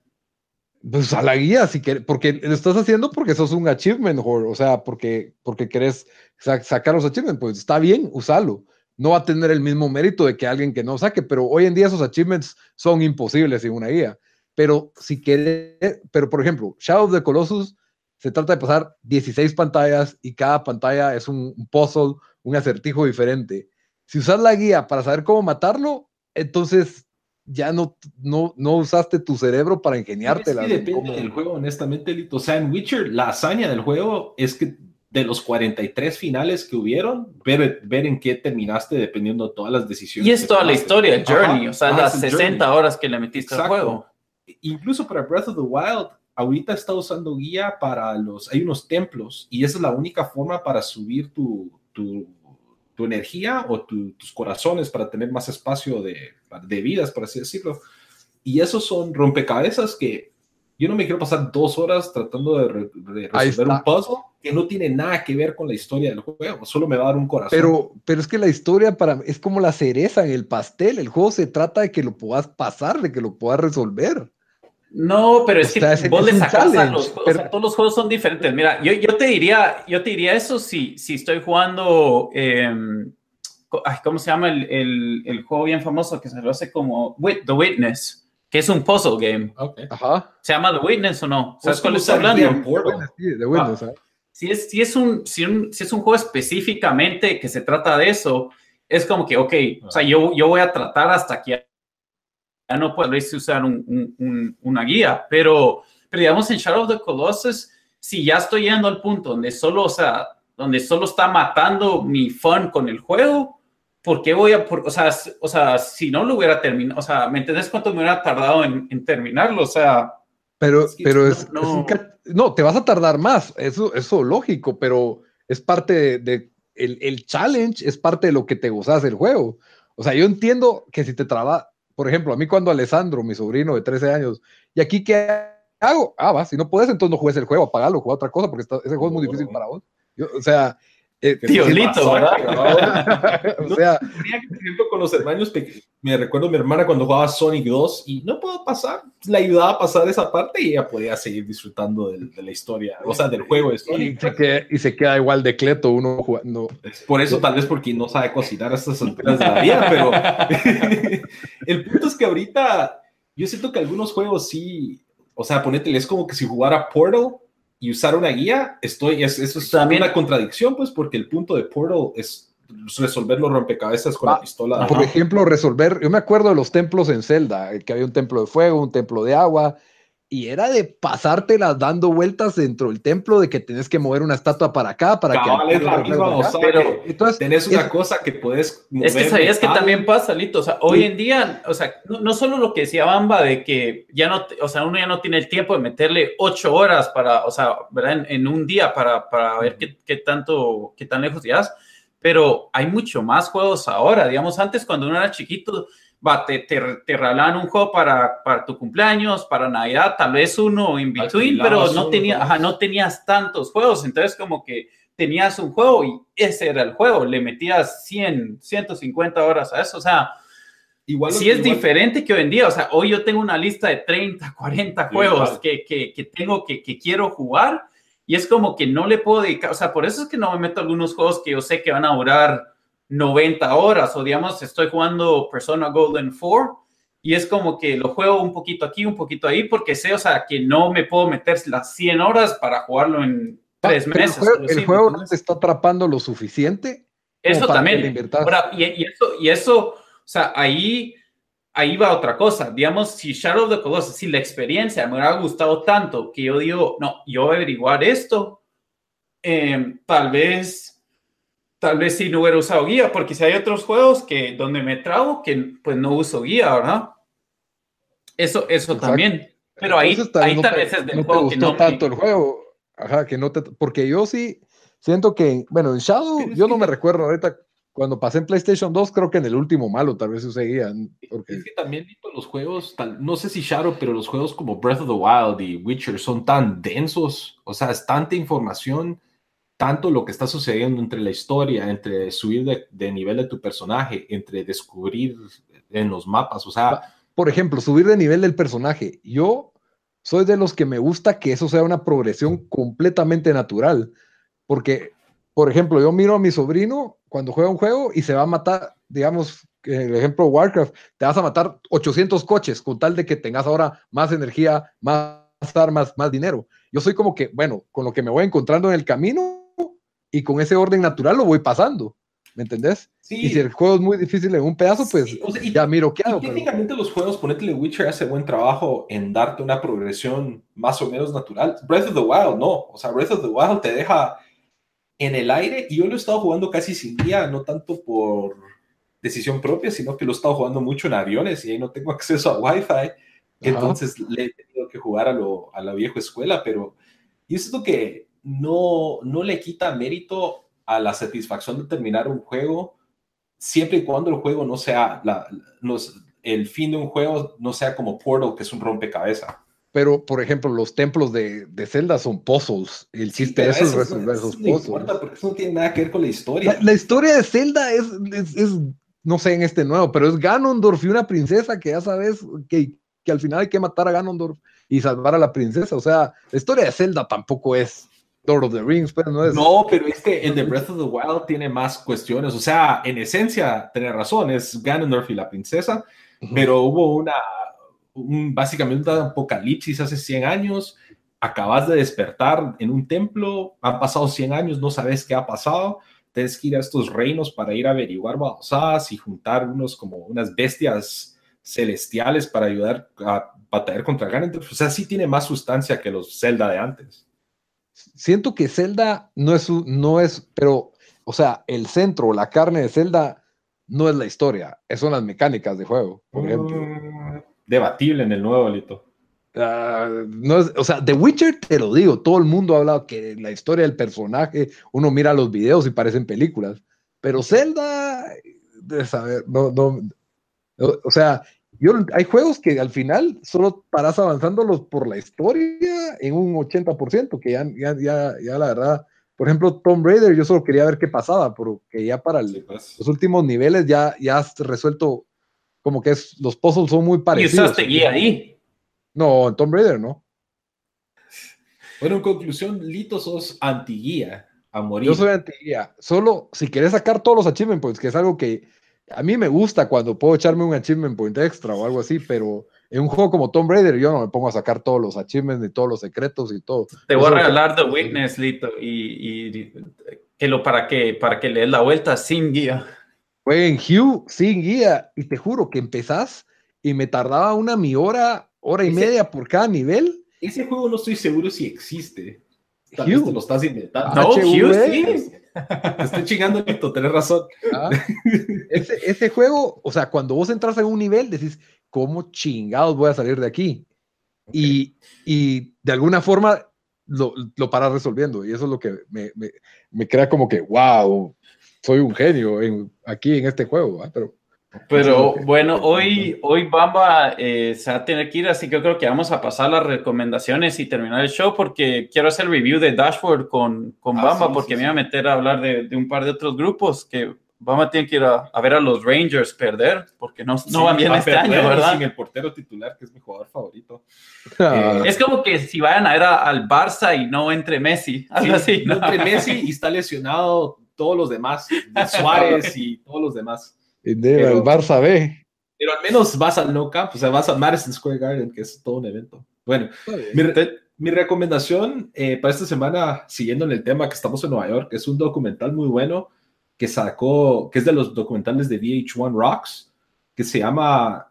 Pues a la guía, si quieres, porque lo estás haciendo porque sos un achievement o sea, porque, porque querés sacar los achievements, pues está bien, usalo. No va a tener el mismo mérito de que alguien que no saque, pero hoy en día esos achievements son imposibles sin una guía. Pero si quieres, pero por ejemplo, Shadow of the Colossus se trata de pasar 16 pantallas y cada pantalla es un, puzzle, un acertijo diferente. Si usas la guía para saber cómo matarlo, entonces ya no, no, no usaste tu cerebro para ingeniarte. Sí, depende del juego, honestamente, Lito. O sea, en Witcher, la hazaña del juego es que de los 43 finales que hubieron, ver, ver en qué terminaste dependiendo de todas las decisiones. Y es toda la historia, el journey, o sea, las 60 horas que le metiste al juego. Incluso para Breath of the Wild, ahorita está usando guía para los, hay unos templos y esa es la única forma para subir tu, tu tu energía o tus corazones para tener más espacio de, de vidas, por así decirlo. Y esos son rompecabezas que yo no me quiero pasar dos horas tratando de, resolver un puzzle que no tiene nada que ver con la historia del juego, solo me va a dar un corazón. Pero, pero es que la historia para es como la cereza en el pastel, el juego se trata de que lo puedas pasar, de que lo puedas resolver. No, pero es que vos le sacas a los juegos, o sea, todos los juegos son diferentes. Mira, yo, yo, te diría, yo te diría eso si, si estoy jugando, em, ¿cómo se llama el, el, el, juego bien famoso que se lo hace como The Witness? que es un puzzle game. Ajá. ¿Se llama The Witness o no? ¿Sabes cuál estoy hablando? Sí, The Witness. Ah. Si, es, si, es un, si, un, si es un juego específicamente que se trata de eso, es como que, ok, o sea, yo, yo voy a tratar hasta que ya no podréis usar un, un, una guía, pero, pero digamos en Shadow of the Colossus, si ya estoy llegando al punto donde solo, o sea, donde solo está matando mi fun con el juego, ¿por qué voy a, o, sea, o sea, si no lo hubiera terminado, o sea, ¿me entendés cuánto me hubiera tardado en, en terminarlo? O sea... Pero, pero es, no, no. te vas a tardar más, eso, eso lógico, pero es parte de, el, el, challenge, es parte de lo que te gozas del juego. O sea, yo entiendo que si te traba, por ejemplo, a mí cuando Alessandro, mi sobrino de 13 años, y aquí qué hago? Ah, va, si no puedes, entonces no juegues el juego, apagalo, juega otra cosa, porque ese juego es muy difícil para vos. o sea, eh, Tiolito, ¿verdad? o sea, por ejemplo, con los hermanos, me recuerdo a mi hermana cuando jugaba Sonic 2 y no puedo pasar, la ayudaba a pasar esa parte y ella podía seguir disfrutando de, la historia, o sea, del juego de Sonic. Y se, queda, y se queda igual de cleto uno jugando. Por eso, tal vez porque no sabe cocinar a estas alturas de la vida, pero (laughs) el punto es que ahorita yo siento que algunos juegos sí, o sea, ponete, es como que si jugara Portal y usar una guía, estoy, es, eso es También, una contradicción, pues, porque el punto de Portal es resolver los rompecabezas con la ah, pistola. Por ejemplo, resolver, yo me acuerdo de los templos en Zelda, que había un templo de fuego, un templo de agua, y era de pasártelas dando vueltas dentro del templo, de que tenés que mover una estatua para acá, para que... Es la misma pero entonces, tenés una cosa que puedes Es que sabías que también pasa, Lito, o sea, hoy en día, o sea, no, solo lo que decía Bamba de que ya no, o sea, uno ya no tiene el tiempo de meterle ocho horas para, o sea, ¿verdad? En, un día para, para ver qué, qué, tanto, qué tan lejos llegas, pero hay mucho más juegos ahora, digamos, antes cuando uno era chiquito va, te, te, te regalaban un juego para, para tu cumpleaños, para Navidad, tal vez uno in between, pero no, tenía, ajá, no tenías tantos juegos, entonces como que tenías un juego y ese era el juego, le metías 100, 150 horas a eso, o sea, igual sí es diferente que hoy en día, o sea, hoy yo tengo una lista de 30, 40 juegos que, que, que, tengo que, que quiero jugar y es como que no le puedo dedicar, o sea, por eso es que no me meto algunos juegos que yo sé que van a durar 90 horas o digamos estoy jugando Persona Golden 4 y es como que lo juego un poquito aquí, un poquito ahí porque sé, o sea, que no me puedo meter las 100 horas para jugarlo en tres meses. El juego, no te está atrapando lo suficiente. Eso también. y, eso, y eso, o sea, ahí, ahí va otra cosa. Digamos, si Shadow of the Colossus, si la experiencia me hubiera gustado tanto que yo digo, no, yo voy a averiguar esto, eh, tal vez tal vez si no hubiera usado guía, porque si hay otros juegos que donde me trago que pues no uso guía, ¿verdad? Eso, eso también. Pero ahí, ahí tal vez es del juego que no tanto el juego. Ajá, que no te, porque yo sí siento que, bueno, en Shadow, yo no me recuerdo ahorita cuando pasé en PlayStation 2, creo que en el último malo tal vez guía. Porque... Es que también los juegos, no sé si Shadow, pero los juegos como Breath of the Wild y Witcher son tan densos, o sea, es tanta información tanto lo que está sucediendo entre la historia, entre subir de, nivel de tu personaje, entre descubrir en los mapas, o sea... Por ejemplo, subir de nivel del personaje. Yo soy de los que me gusta que eso sea una progresión completamente natural, porque, por ejemplo, yo miro a mi sobrino cuando juega un juego y se va a matar, digamos, el ejemplo Warcraft, te vas a matar 800 coches con tal de que tengas ahora más energía, más armas, más dinero. Yo soy como que, bueno, con lo que me voy encontrando en el camino, y con ese orden natural lo voy pasando. ¿Me entendés? Sí. Y si el juego es muy difícil en un pedazo, pues ya miro qué hago. técnicamente los juegos, ponete Witcher hace buen trabajo en darte una progresión más o menos natural. Breath of the Wild, no. O sea, Breath of the Wild te deja en el aire y yo lo he estado jugando casi sin guía, no tanto por decisión propia, sino que lo he estado jugando mucho en aviones y ahí no tengo (laughs) acceso a Wi-Fi. Entonces le he tenido que jugar a, lo, a la vieja escuela, pero yo siento que no, no le quita mérito a la satisfacción de terminar un juego, siempre y cuando el juego no sea, la, los, el fin de un juego no sea como Portal, que es un rompecabezas. Pero, por ejemplo, los templos de, de Zelda son puzzles. El chiste de eso es resolver esos puzzles. No importa, porque eso no tiene nada que ver con la historia. La, historia de Zelda es, es, no sé en este nuevo, pero es Ganondorf y una princesa que ya sabes que, que al final hay que matar a Ganondorf y salvar a la princesa. O sea, la historia de Zelda tampoco es Lord of the Rings, pues no es. No, pero este, el de Breath of the Wild tiene más cuestiones. O sea, en esencia, tiene razón, es Ganondorf y la princesa, pero hubo una, un, básicamente un apocalipsis hace 100 años. Acabas de despertar en un templo, han pasado 100 años, no sabes qué ha pasado. Tienes que ir a estos reinos para ir a averiguar babosadas y juntar unos como unas bestias celestiales para ayudar a batallar contra Ganondorf. O sea, sí tiene más sustancia que los Zelda de antes. Siento que Zelda no es, no es, pero, o sea, el centro, la carne de Zelda no es la historia, son las mecánicas de juego, por ejemplo. Mm, debatible en el nuevo Lito. Ah, no es, o sea, The Witcher, te lo digo, todo el mundo ha hablado que la historia del personaje, uno mira los videos y parecen películas, pero Zelda, de saber, no, no, o sea, yo, hay juegos que al final solo paras avanzándolos por la historia en un 80%, que ya, ya, ya, ya la verdad, por ejemplo, Tomb Raider, yo solo quería ver qué pasaba, porque ya para pues. los últimos niveles ya, ya has resuelto como que es, los puzzles son muy parecidos. ¿Y usaste guía ahí? No, en Tomb Raider no. Bueno, en conclusión, Lito, sos anti-guía a morir. Yo soy anti-guía. Solo si querés sacar todos los achievement points, que es algo que a mí me gusta cuando puedo echarme un achievement point extra o algo así, pero en un juego como Tomb Raider yo no me pongo a sacar todos los achievements ni todos los secretos y todo. Te voy a regalar The Witness, Lito, y, que lo para que para que le des la vuelta sin guía. Fue en Hugh sin guía y te juro que empezás y me tardaba una mi hora, hora y media por cada nivel. Ese juego no estoy seguro si existe. Tal Hugh. te lo estás inventando. No, Hugh sí. Te estoy chingando, Lito, tenés razón. Ah, ese, juego, o sea, cuando vos entras en un nivel, decís, ¿cómo chingados voy a salir de aquí? Y, y, de alguna forma lo, lo paras resolviendo. Y eso es lo que me, me, me crea como que, wow, soy un genio en, aquí en este juego. Pero pero bueno, hoy, hoy Bamba eh, se va a tener que ir, así que yo creo que vamos a pasar las recomendaciones y terminar el show porque quiero hacer el review de Dashboard con, con ah, Bamba porque me voy a meter a hablar de, de, un par de otros grupos que Bamba tiene que ir a, ver a los Rangers perder porque no, no van bien este año, ¿verdad? Sin el portero titular, que es mi jugador favorito. Ah. es como que si vayan a ver al Barça y no entre Messi, algo así. No entre Messi (laughs) y está lesionado todos los demás, (laughs) Suárez y todos los demás el Barça B. Pero al menos vas al No Camp, o sea, vas al Madison Square Garden, que es todo un evento. Bueno, mi, recomendación eh, para esta semana, siguiendo en el tema que estamos en Nueva York, es un documental muy bueno que sacó, que es de los documentales de VH1 Rocks, que se llama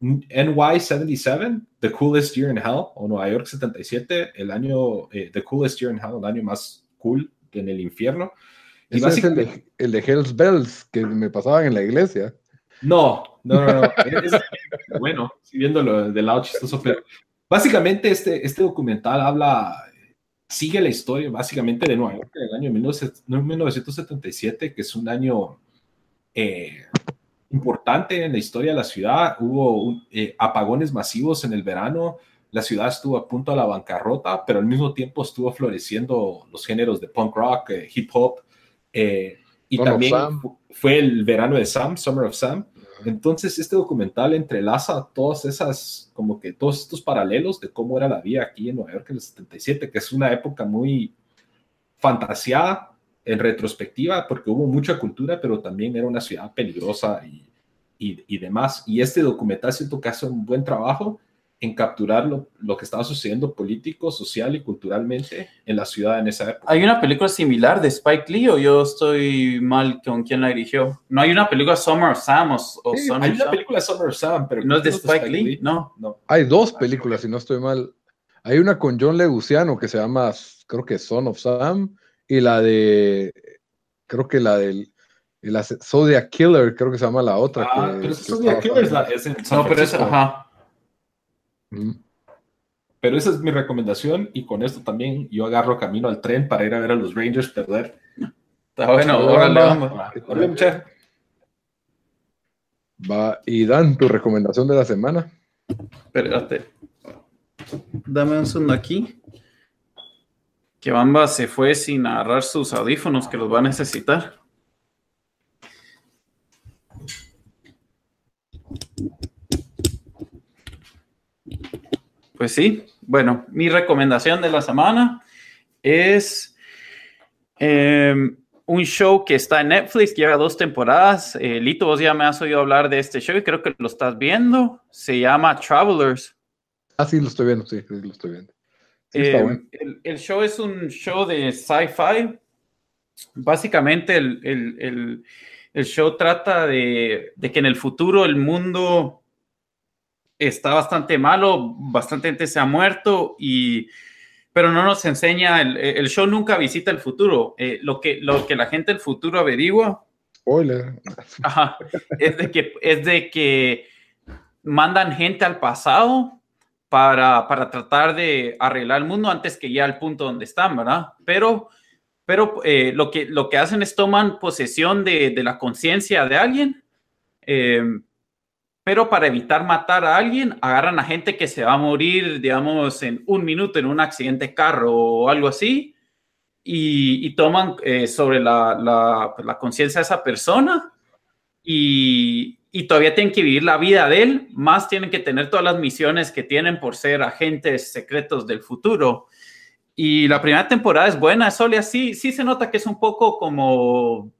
NY77, The Coolest Year in Hell, o Nueva York 77, el año, eh, The Coolest Year in Hell, el año más cool en el infierno. Y es el de, el de Hells Bells que me pasaban en la iglesia. No, no, no, no. (laughs) bueno, si viéndolo del lado chistoso, pero básicamente este, este documental habla, sigue la historia básicamente de Nueva York del año 1977, que es un año eh, importante en la historia de la ciudad. Hubo eh, apagones masivos en el verano. La ciudad estuvo a punto de la bancarrota, pero al mismo tiempo estuvo floreciendo los géneros de punk rock, eh, hip hop, eh, y también fue el verano de Sam, Summer of Sam. Entonces, este documental entrelaza todas esas, como que todos estos paralelos de cómo era la vida aquí en Nueva York en el 77, que es una época muy fantaseada en retrospectiva, porque hubo mucha cultura, pero también era una ciudad peligrosa y, y, y demás. Y este documental siento que hace un buen trabajo en capturar lo, lo, que estaba sucediendo político, social y culturalmente en la ciudad en esa época. ¿Hay una película similar de Spike Lee o yo estoy mal con quién la dirigió? No hay una película Summer of Sam o, sí, Hay una película Summer of Sam, pero no es de Spike, Lee? No. no. Hay dos películas, si no estoy mal. Hay una con John Leguciano que se llama, creo que Son of Sam, y la de, creo que la del la Zodiac Killer, creo que se llama la otra. Ah, pero Zodiac Killer es, la, es en No, pero es, ajá. Pero esa es mi recomendación y con esto también yo agarro camino al tren para ir a ver a los Rangers perder. Está bueno, órale, vamos. Va, y Dan, tu recomendación de la semana. Espérate. Dame un segundo aquí. Que Bamba se fue sin agarrar sus audífonos que los va a necesitar. Pues sí, bueno, mi recomendación de la semana es em, un show que está en Netflix, lleva dos temporadas. Eh, Lito, vos ya me has oído hablar de este show y creo que lo estás viendo. Se llama Travelers. Ah, sí, lo estoy viendo, sí, lo estoy viendo. Em, el, show es un show de sci-fi. Básicamente el, show trata de, de que en el futuro el mundo está bastante malo, bastante gente se ha muerto y pero no nos enseña, el, show nunca visita el futuro. Eh, lo, que, lo que la gente del futuro averigua es, de que, es de que mandan gente al pasado para, para tratar de arreglar el mundo antes que ya al punto donde están, ¿verdad? Pero, pero eh, lo, que, lo que hacen es toman posesión de, de la conciencia de alguien. Eh, pero para evitar matar a alguien, agarran a gente que se va a morir, digamos, en un minuto en un accidente de carro o algo así, y, toman eh, sobre la, pues, la, conciencia de esa persona y, y, todavía tienen que vivir la vida de él, más tienen que tener todas las misiones que tienen por ser agentes secretos del futuro. Y la primera temporada es buena, solo así, sí se nota que es un poco como,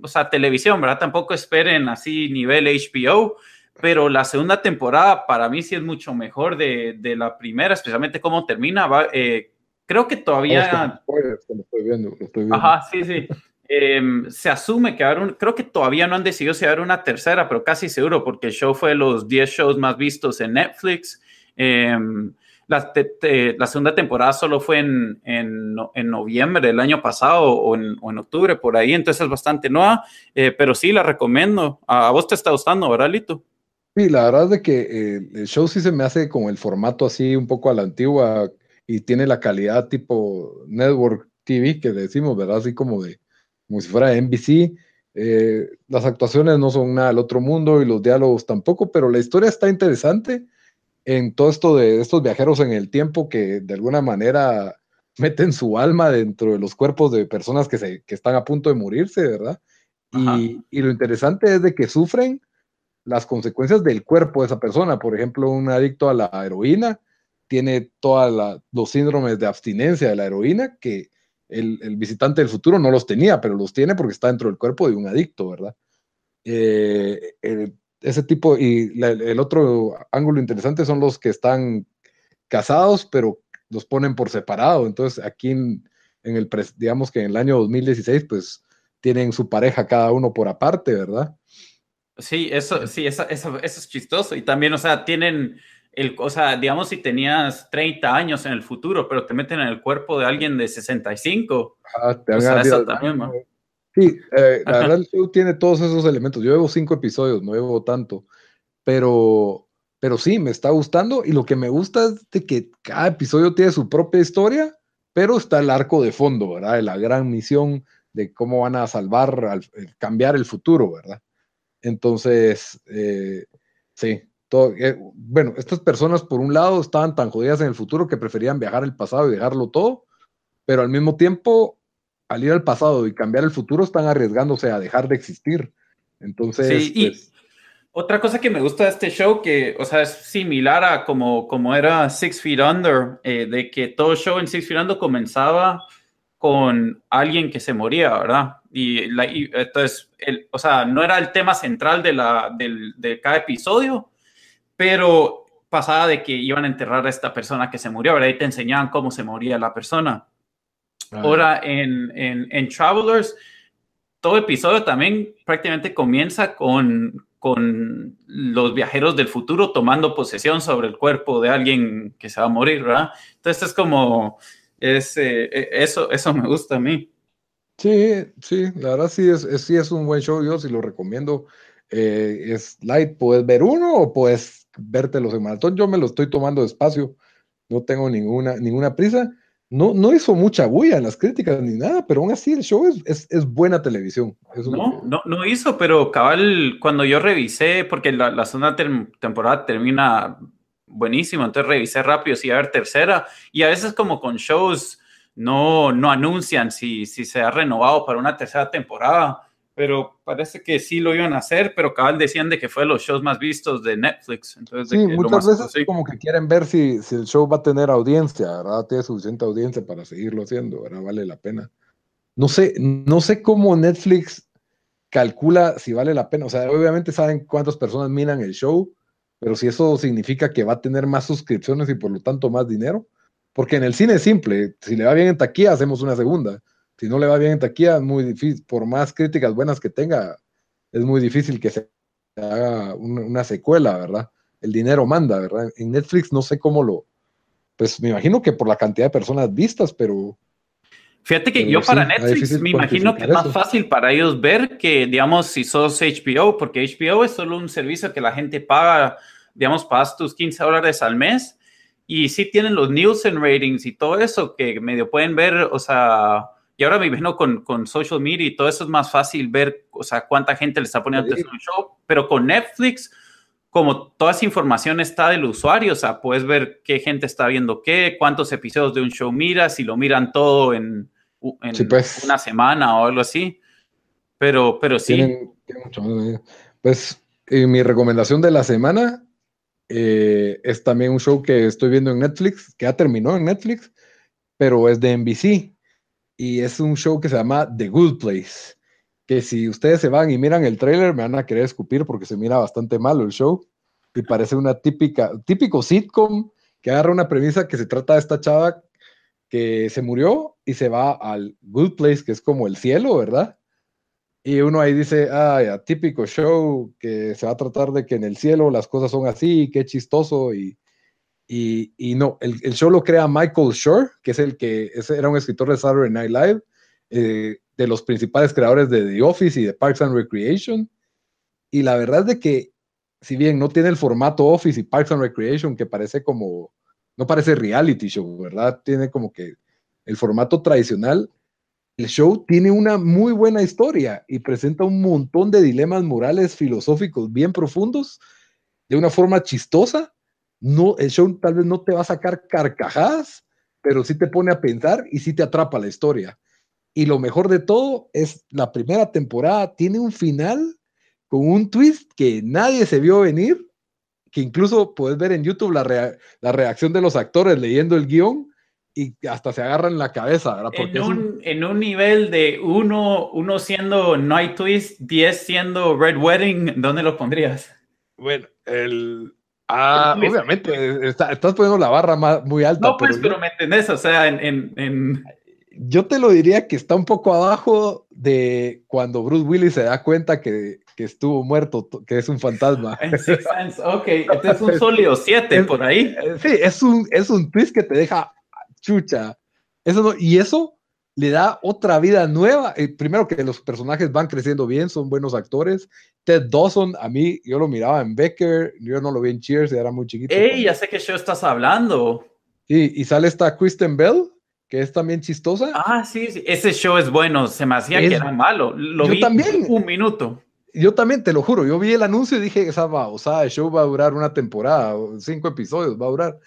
o sea, televisión, ¿verdad? Tampoco esperen así nivel HBO, pero la segunda temporada para mí sí es mucho mejor de, de la primera, especialmente cómo termina. eh, creo que todavía... estoy viendo, estoy viendo. Ajá, sí, sí. Em, se asume que habrá un, creo que todavía no han decidido si habrá una tercera, pero casi seguro, porque el show fue los 10 shows más vistos en Netflix. Em, la, la, segunda temporada solo fue en, en, en, noviembre del año pasado o en, o en, octubre, por ahí, entonces es bastante nueva, eh, pero sí la recomiendo. A, a, vos te está gustando, ¿verdad, Lito? Sí, la verdad es de que eh, el show sí se me hace como el formato así un poco a la antigua y tiene la calidad tipo network TV que decimos, ¿verdad? Así como de, como si fuera NBC. Eh, las actuaciones no son nada del otro mundo y los diálogos tampoco, pero la historia está interesante en todo esto de estos viajeros en el tiempo que de alguna manera (laughs) meten su alma dentro de los cuerpos de personas que, se, que están a punto de morirse, ¿verdad? Y, y, lo interesante es de que sufren las consecuencias del cuerpo de esa persona. Por ejemplo, un adicto a la heroína tiene todos los síndromes de abstinencia de la heroína que el, visitante del futuro no los tenía, pero los tiene porque está dentro del cuerpo de un adicto, ¿verdad? Eh, ese tipo, y el otro ángulo interesante son los que están casados, pero los ponen por separado. Entonces, aquí en, en el, digamos que en el año 2016, pues tienen su pareja cada uno por aparte, ¿verdad? Sí, eso, sí, eso, eso, eso, es chistoso. Y también, o sea, tienen, el, o sea, digamos si tenías 30 años en el futuro, pero te meten en el cuerpo de alguien de 65. Ah, te o sea, eso también, Sí, eh, la verdad el show tiene todos esos elementos. Yo llevo cinco episodios, no llevo tanto, pero, pero sí, me está gustando y lo que me gusta es de que cada episodio tiene su propia historia, pero está el arco de fondo, ¿verdad? la gran misión de cómo van a salvar, al, cambiar el futuro, ¿verdad? Entonces, eh, sí, todo, eh, bueno, estas personas por un lado estaban tan jodidas en el futuro que preferían viajar al pasado y dejarlo todo, pero al mismo tiempo, al ir al pasado y cambiar el futuro, están arriesgándose a dejar de existir. Entonces, sí, y pues, otra cosa que me gusta de este show, que, o sea, es similar a como, como era Six Feet Under, eh, de que todo show en Six Feet Under comenzaba con alguien que se moría, ¿verdad? Y, la, entonces, el, o sea, no era el tema central de, la, del, de cada episodio, pero pasaba de que iban a enterrar a esta persona que se murió, ¿verdad? Y te enseñaban cómo se moría la persona. Ah. Ahora, en, en, en, Travelers, todo episodio también prácticamente comienza con, con los viajeros del futuro tomando posesión sobre el cuerpo de alguien que se va a morir, ¿verdad? Entonces es como es, eh, e, eso, eso me gusta a mí. Sí, sí, la verdad sí es, sí es un buen show, yo sí lo recomiendo. Eh, es light, puedes ver uno o puedes verte los en maratón. Yo me lo estoy tomando despacio, no tengo ninguna, ninguna prisa, no, no hizo mucha bulla en las críticas ni nada, pero aún así el show es, es, buena televisión. no, no, no hizo, pero cabal, cuando yo revisé, porque la, la segunda temporada termina buenísimo, entonces revisé rápido si iba a haber tercera, y a veces como con shows no, no anuncian si, si se ha renovado para una tercera temporada, pero parece que sí lo iban a hacer, pero cabal decían de que fue los shows más vistos de Netflix. Entonces, sí, muchas veces como que quieren ver si, si, el show va a tener audiencia, ¿verdad? Tiene suficiente audiencia para seguirlo haciendo, ¿verdad? Vale la pena. No sé, no sé cómo Netflix calcula si vale la pena. O sea, obviamente saben cuántas personas miran el show, pero si eso significa que va a tener más suscripciones y por lo tanto más dinero, porque en el cine es simple, si le va bien en taquilla, hacemos una segunda si no le va bien en taquilla, es muy difícil, por más críticas buenas que tenga, es muy difícil que se haga una, secuela, ¿verdad? El dinero manda, ¿verdad? En Netflix no sé cómo lo, pues me imagino que por la cantidad de personas vistas, pero... Fíjate que yo para Netflix me imagino que es más fácil para ellos ver que, digamos, si sos HBO, porque HBO es solo un servicio que la gente paga, digamos, pagas tus 15 dólares al mes y sí tienen los Nielsen ratings y todo eso que medio pueden ver, o sea, y ahora me imagino con, con social media y todo eso es más fácil ver, o sea, cuánta gente le está poniendo atención al show, pero con Netflix, como toda esa información está del usuario, o sea, puedes ver qué gente está viendo qué, cuántos episodios de un show miras, si lo miran todo en, en pues. una semana o algo así. Pero, pero sí. Tienen, mucho más pues eh, mi recomendación de la semana eh, es también un show que estoy viendo en Netflix, que ya terminó en Netflix, pero es de NBC y es un show que se llama The Good Place. Que si ustedes se van y miran el trailer, me van a querer escupir porque se mira bastante malo el show. Y parece una típica, típico sitcom que agarra una premisa que se trata de esta chava que se murió y se va al Good Place, que es como el cielo, ¿verdad? Y uno ahí dice, ah, típico show que se va a tratar de que en el cielo las cosas son así, qué chistoso y y, no, el, show lo crea Michael Shore, que es el que era un escritor de Saturday Night Live, eh, de los principales creadores de The Office y de Parks and Recreation. Y la verdad es de que, si bien no tiene el formato Office y Parks and Recreation, que parece como, no parece reality show, ¿verdad? Tiene como que el formato tradicional. El show tiene una muy buena historia y presenta un montón de dilemas morales filosóficos bien profundos de una forma chistosa no, el show tal vez no te va a sacar carcajadas, pero sí te pone a pensar y sí te atrapa la historia. Y lo mejor de todo es la primera temporada tiene un final con un twist que nadie se vio venir, que incluso puedes ver en YouTube la, la reacción de los actores leyendo el guion y hasta se agarran la cabeza, ¿verdad? en, un, en un nivel de uno, uno siendo Night Twist, 10 siendo Red Wedding, ¿dónde lo pondrías? Bueno, el, Ah, obviamente, estás poniendo la barra más, muy alta. No, pues, pero, me entendés, o sea, en, Yo te lo diría que está un poco abajo de cuando Bruce Willis se da cuenta que, estuvo muerto, que es un fantasma. (laughs) ok, este (laughs) es un sólido 7 por ahí. Eh, sí, es un, es un twist que te deja chucha. Eso y eso le da otra vida nueva. Eh, primero que los personajes van creciendo bien, son buenos actores. Ted Dawson, a mí, yo lo miraba en Becker, yo no lo vi en Cheers, era muy chiquito. ¡Ey! Ya sé qué show estás hablando. Sí, y sale esta Kristen Bell, que es también chistosa. Ah, sí, sí. ese show es bueno, se me hacía que era malo. Lo yo vi también. un minuto. Yo también, te lo juro, yo vi el anuncio y dije, esa sea, el show va a durar una temporada, cinco episodios va a durar.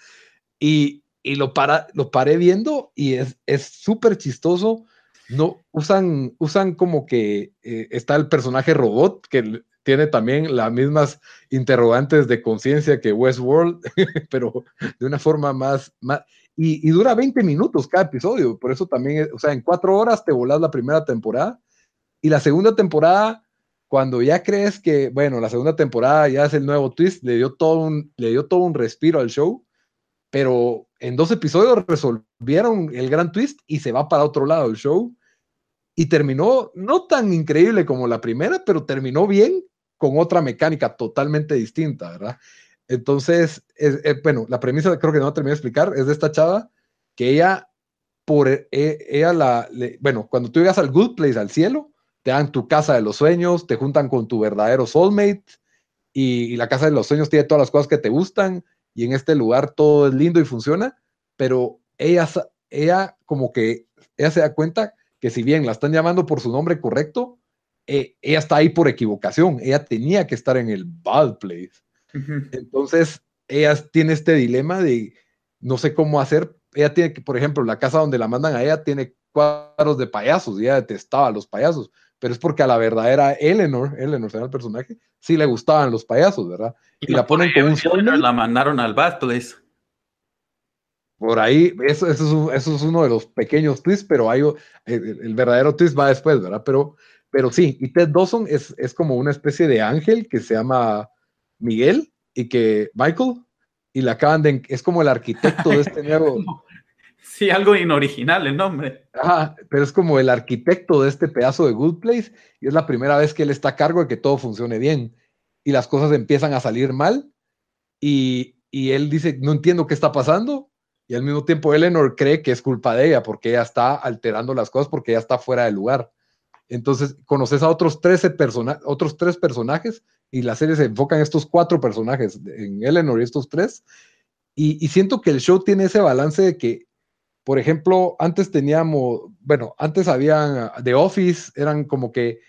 Y, y lo, para, lo paré viendo y es súper chistoso. No, usan, usan como que eh, está el personaje robot que tiene también las mismas interrogantes de conciencia que Westworld, (laughs) pero de una forma más, más y, dura 20 minutos cada episodio, por eso también, o sea, en cuatro horas te volás la primera temporada y la segunda temporada, cuando ya crees que, bueno, la segunda temporada ya es el nuevo twist, le dio todo un, le dio todo un respiro al show, pero en dos episodios resolvieron el gran twist y se va para otro lado el show. Y terminó no tan increíble como la primera, pero terminó bien con otra mecánica totalmente distinta, ¿verdad? Entonces, eh, bueno, la premisa creo que no terminé de explicar, es de esta chava que ella, por e, ella la, bueno, cuando tú llegas al good place, al cielo, te dan tu casa de los sueños, te juntan con tu verdadero soulmate y la casa de los sueños tiene todas las cosas que te gustan y en este lugar todo es lindo y funciona, pero ella, ella como que, ella se da cuenta que si bien la están llamando por su nombre correcto, eh, ella está ahí por equivocación, ella tenía que estar en el bad place. Entonces, ella tiene este dilema de no sé cómo hacer. Ella tiene que, por ejemplo, la casa donde la mandan a ella tiene cuadros de payasos y ella detestaba a los payasos, pero es porque a la verdadera Eleanor, Eleanor era el personaje, sí le gustaban los payasos, ¿verdad? Y, la ponen con un La mandaron al Bad Place. Por ahí, eso, eso, es, uno de los pequeños twists, pero hay, el, el, verdadero twist va después, ¿verdad? Pero, pero sí, y Ted Dawson es, es como una especie de ángel que se llama Miguel y que Michael, y la acaban de, es como el arquitecto de este (laughs) nuevo... Sí, algo inoriginal el nombre. Pero es como el arquitecto de este pedazo de Good Place y es la primera vez que él está a cargo de que todo funcione bien y las cosas empiezan a salir mal y, y él dice, no entiendo qué está pasando y al mismo tiempo Eleanor cree que es culpa de ella porque ella está alterando las cosas porque ella está fuera de lugar. Entonces, conoces a otros, 13 otros tres personajes y la serie se enfoca en estos cuatro personajes, en Eleanor y estos tres. Y, siento que el show tiene ese balance de que, por ejemplo, antes teníamos, bueno, antes habían The Office, eran como que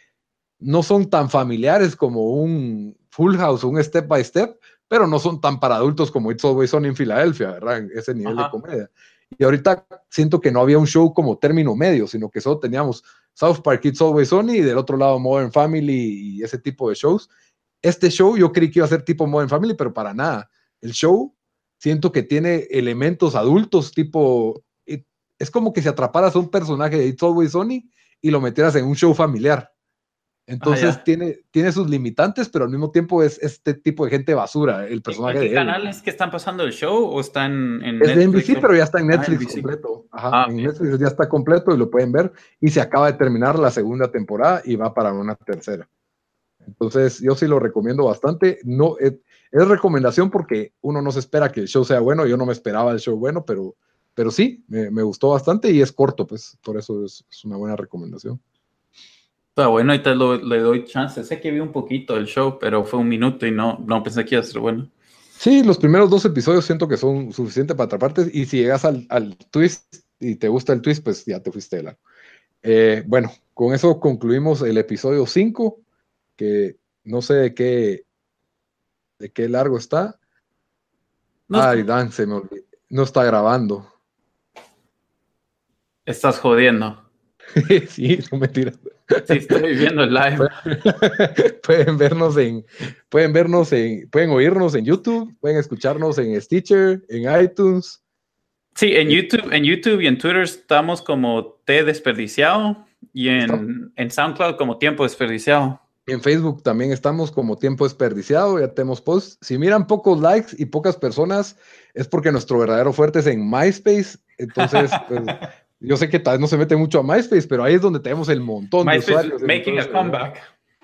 no son tan familiares como un Full House, un Step by Step, pero no son tan para adultos como It's Always On en Filadelfia, ¿verdad? Ese nivel de comedia. Y ahorita siento que no había un show como término medio, sino que solo teníamos South Park, It's Always On y del otro lado Modern Family y ese tipo de shows. Este show yo creí que iba a ser tipo Modern Family, pero para nada. El show siento que tiene elementos adultos, tipo, es como que si atraparas a un personaje de It's Always Sony y lo metieras en un show familiar. Entonces tiene, tiene sus limitantes, pero al mismo tiempo es este tipo de gente basura, el personaje ¿En qué canales que están pasando el show o están en Es de NBC, pero ya está en ah, Netflix completo. Ajá, ah, en Netflix ya está completo y lo pueden ver. Y se acaba de terminar la segunda temporada y va para una tercera. Entonces, yo sí lo recomiendo bastante. No, es, recomendación porque uno no se espera que el show sea bueno. Yo no me esperaba el show bueno, pero, pero sí, me, gustó bastante y es corto, pues por eso es una buena recomendación. Está bueno, ahorita le doy chance. Sé que vi un poquito del show, pero fue un minuto y no, no pensé que iba a ser bueno. Sí, los primeros dos episodios siento que son suficientes para atraparte y si llegas al, twist y te gusta el twist, pues ya te fuiste de la. Eh, bueno, con eso concluimos el episodio 5, que no sé de qué, de qué largo está. Ay, Dan, se me olvidó. No está grabando. Estás jodiendo. (laughs) sí, no mentiras. Sí, estoy viendo el live. (laughs) pueden vernos en, pueden vernos en, pueden oírnos en YouTube, pueden escucharnos en Stitcher, en iTunes. Sí, en YouTube, en YouTube y en Twitter estamos como T desperdiciado y en, en SoundCloud como tiempo desperdiciado. En Facebook también estamos como tiempo desperdiciado, ya tenemos posts. Si miran pocos likes y pocas personas, es porque nuestro verdadero fuerte es en MySpace. Entonces, (laughs) pues, yo sé que tal vez no se mete mucho a MySpace, pero ahí es donde tenemos el montón de usuarios. Making a comeback.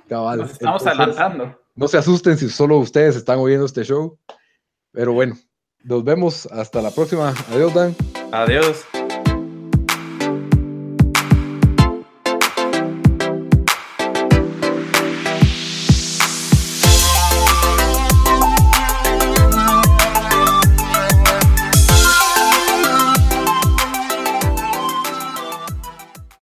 Nos estamos adelantando. No se asusten si solo ustedes están oyendo este show. Pero bueno, nos vemos hasta la próxima. Adiós, Dan. Adiós.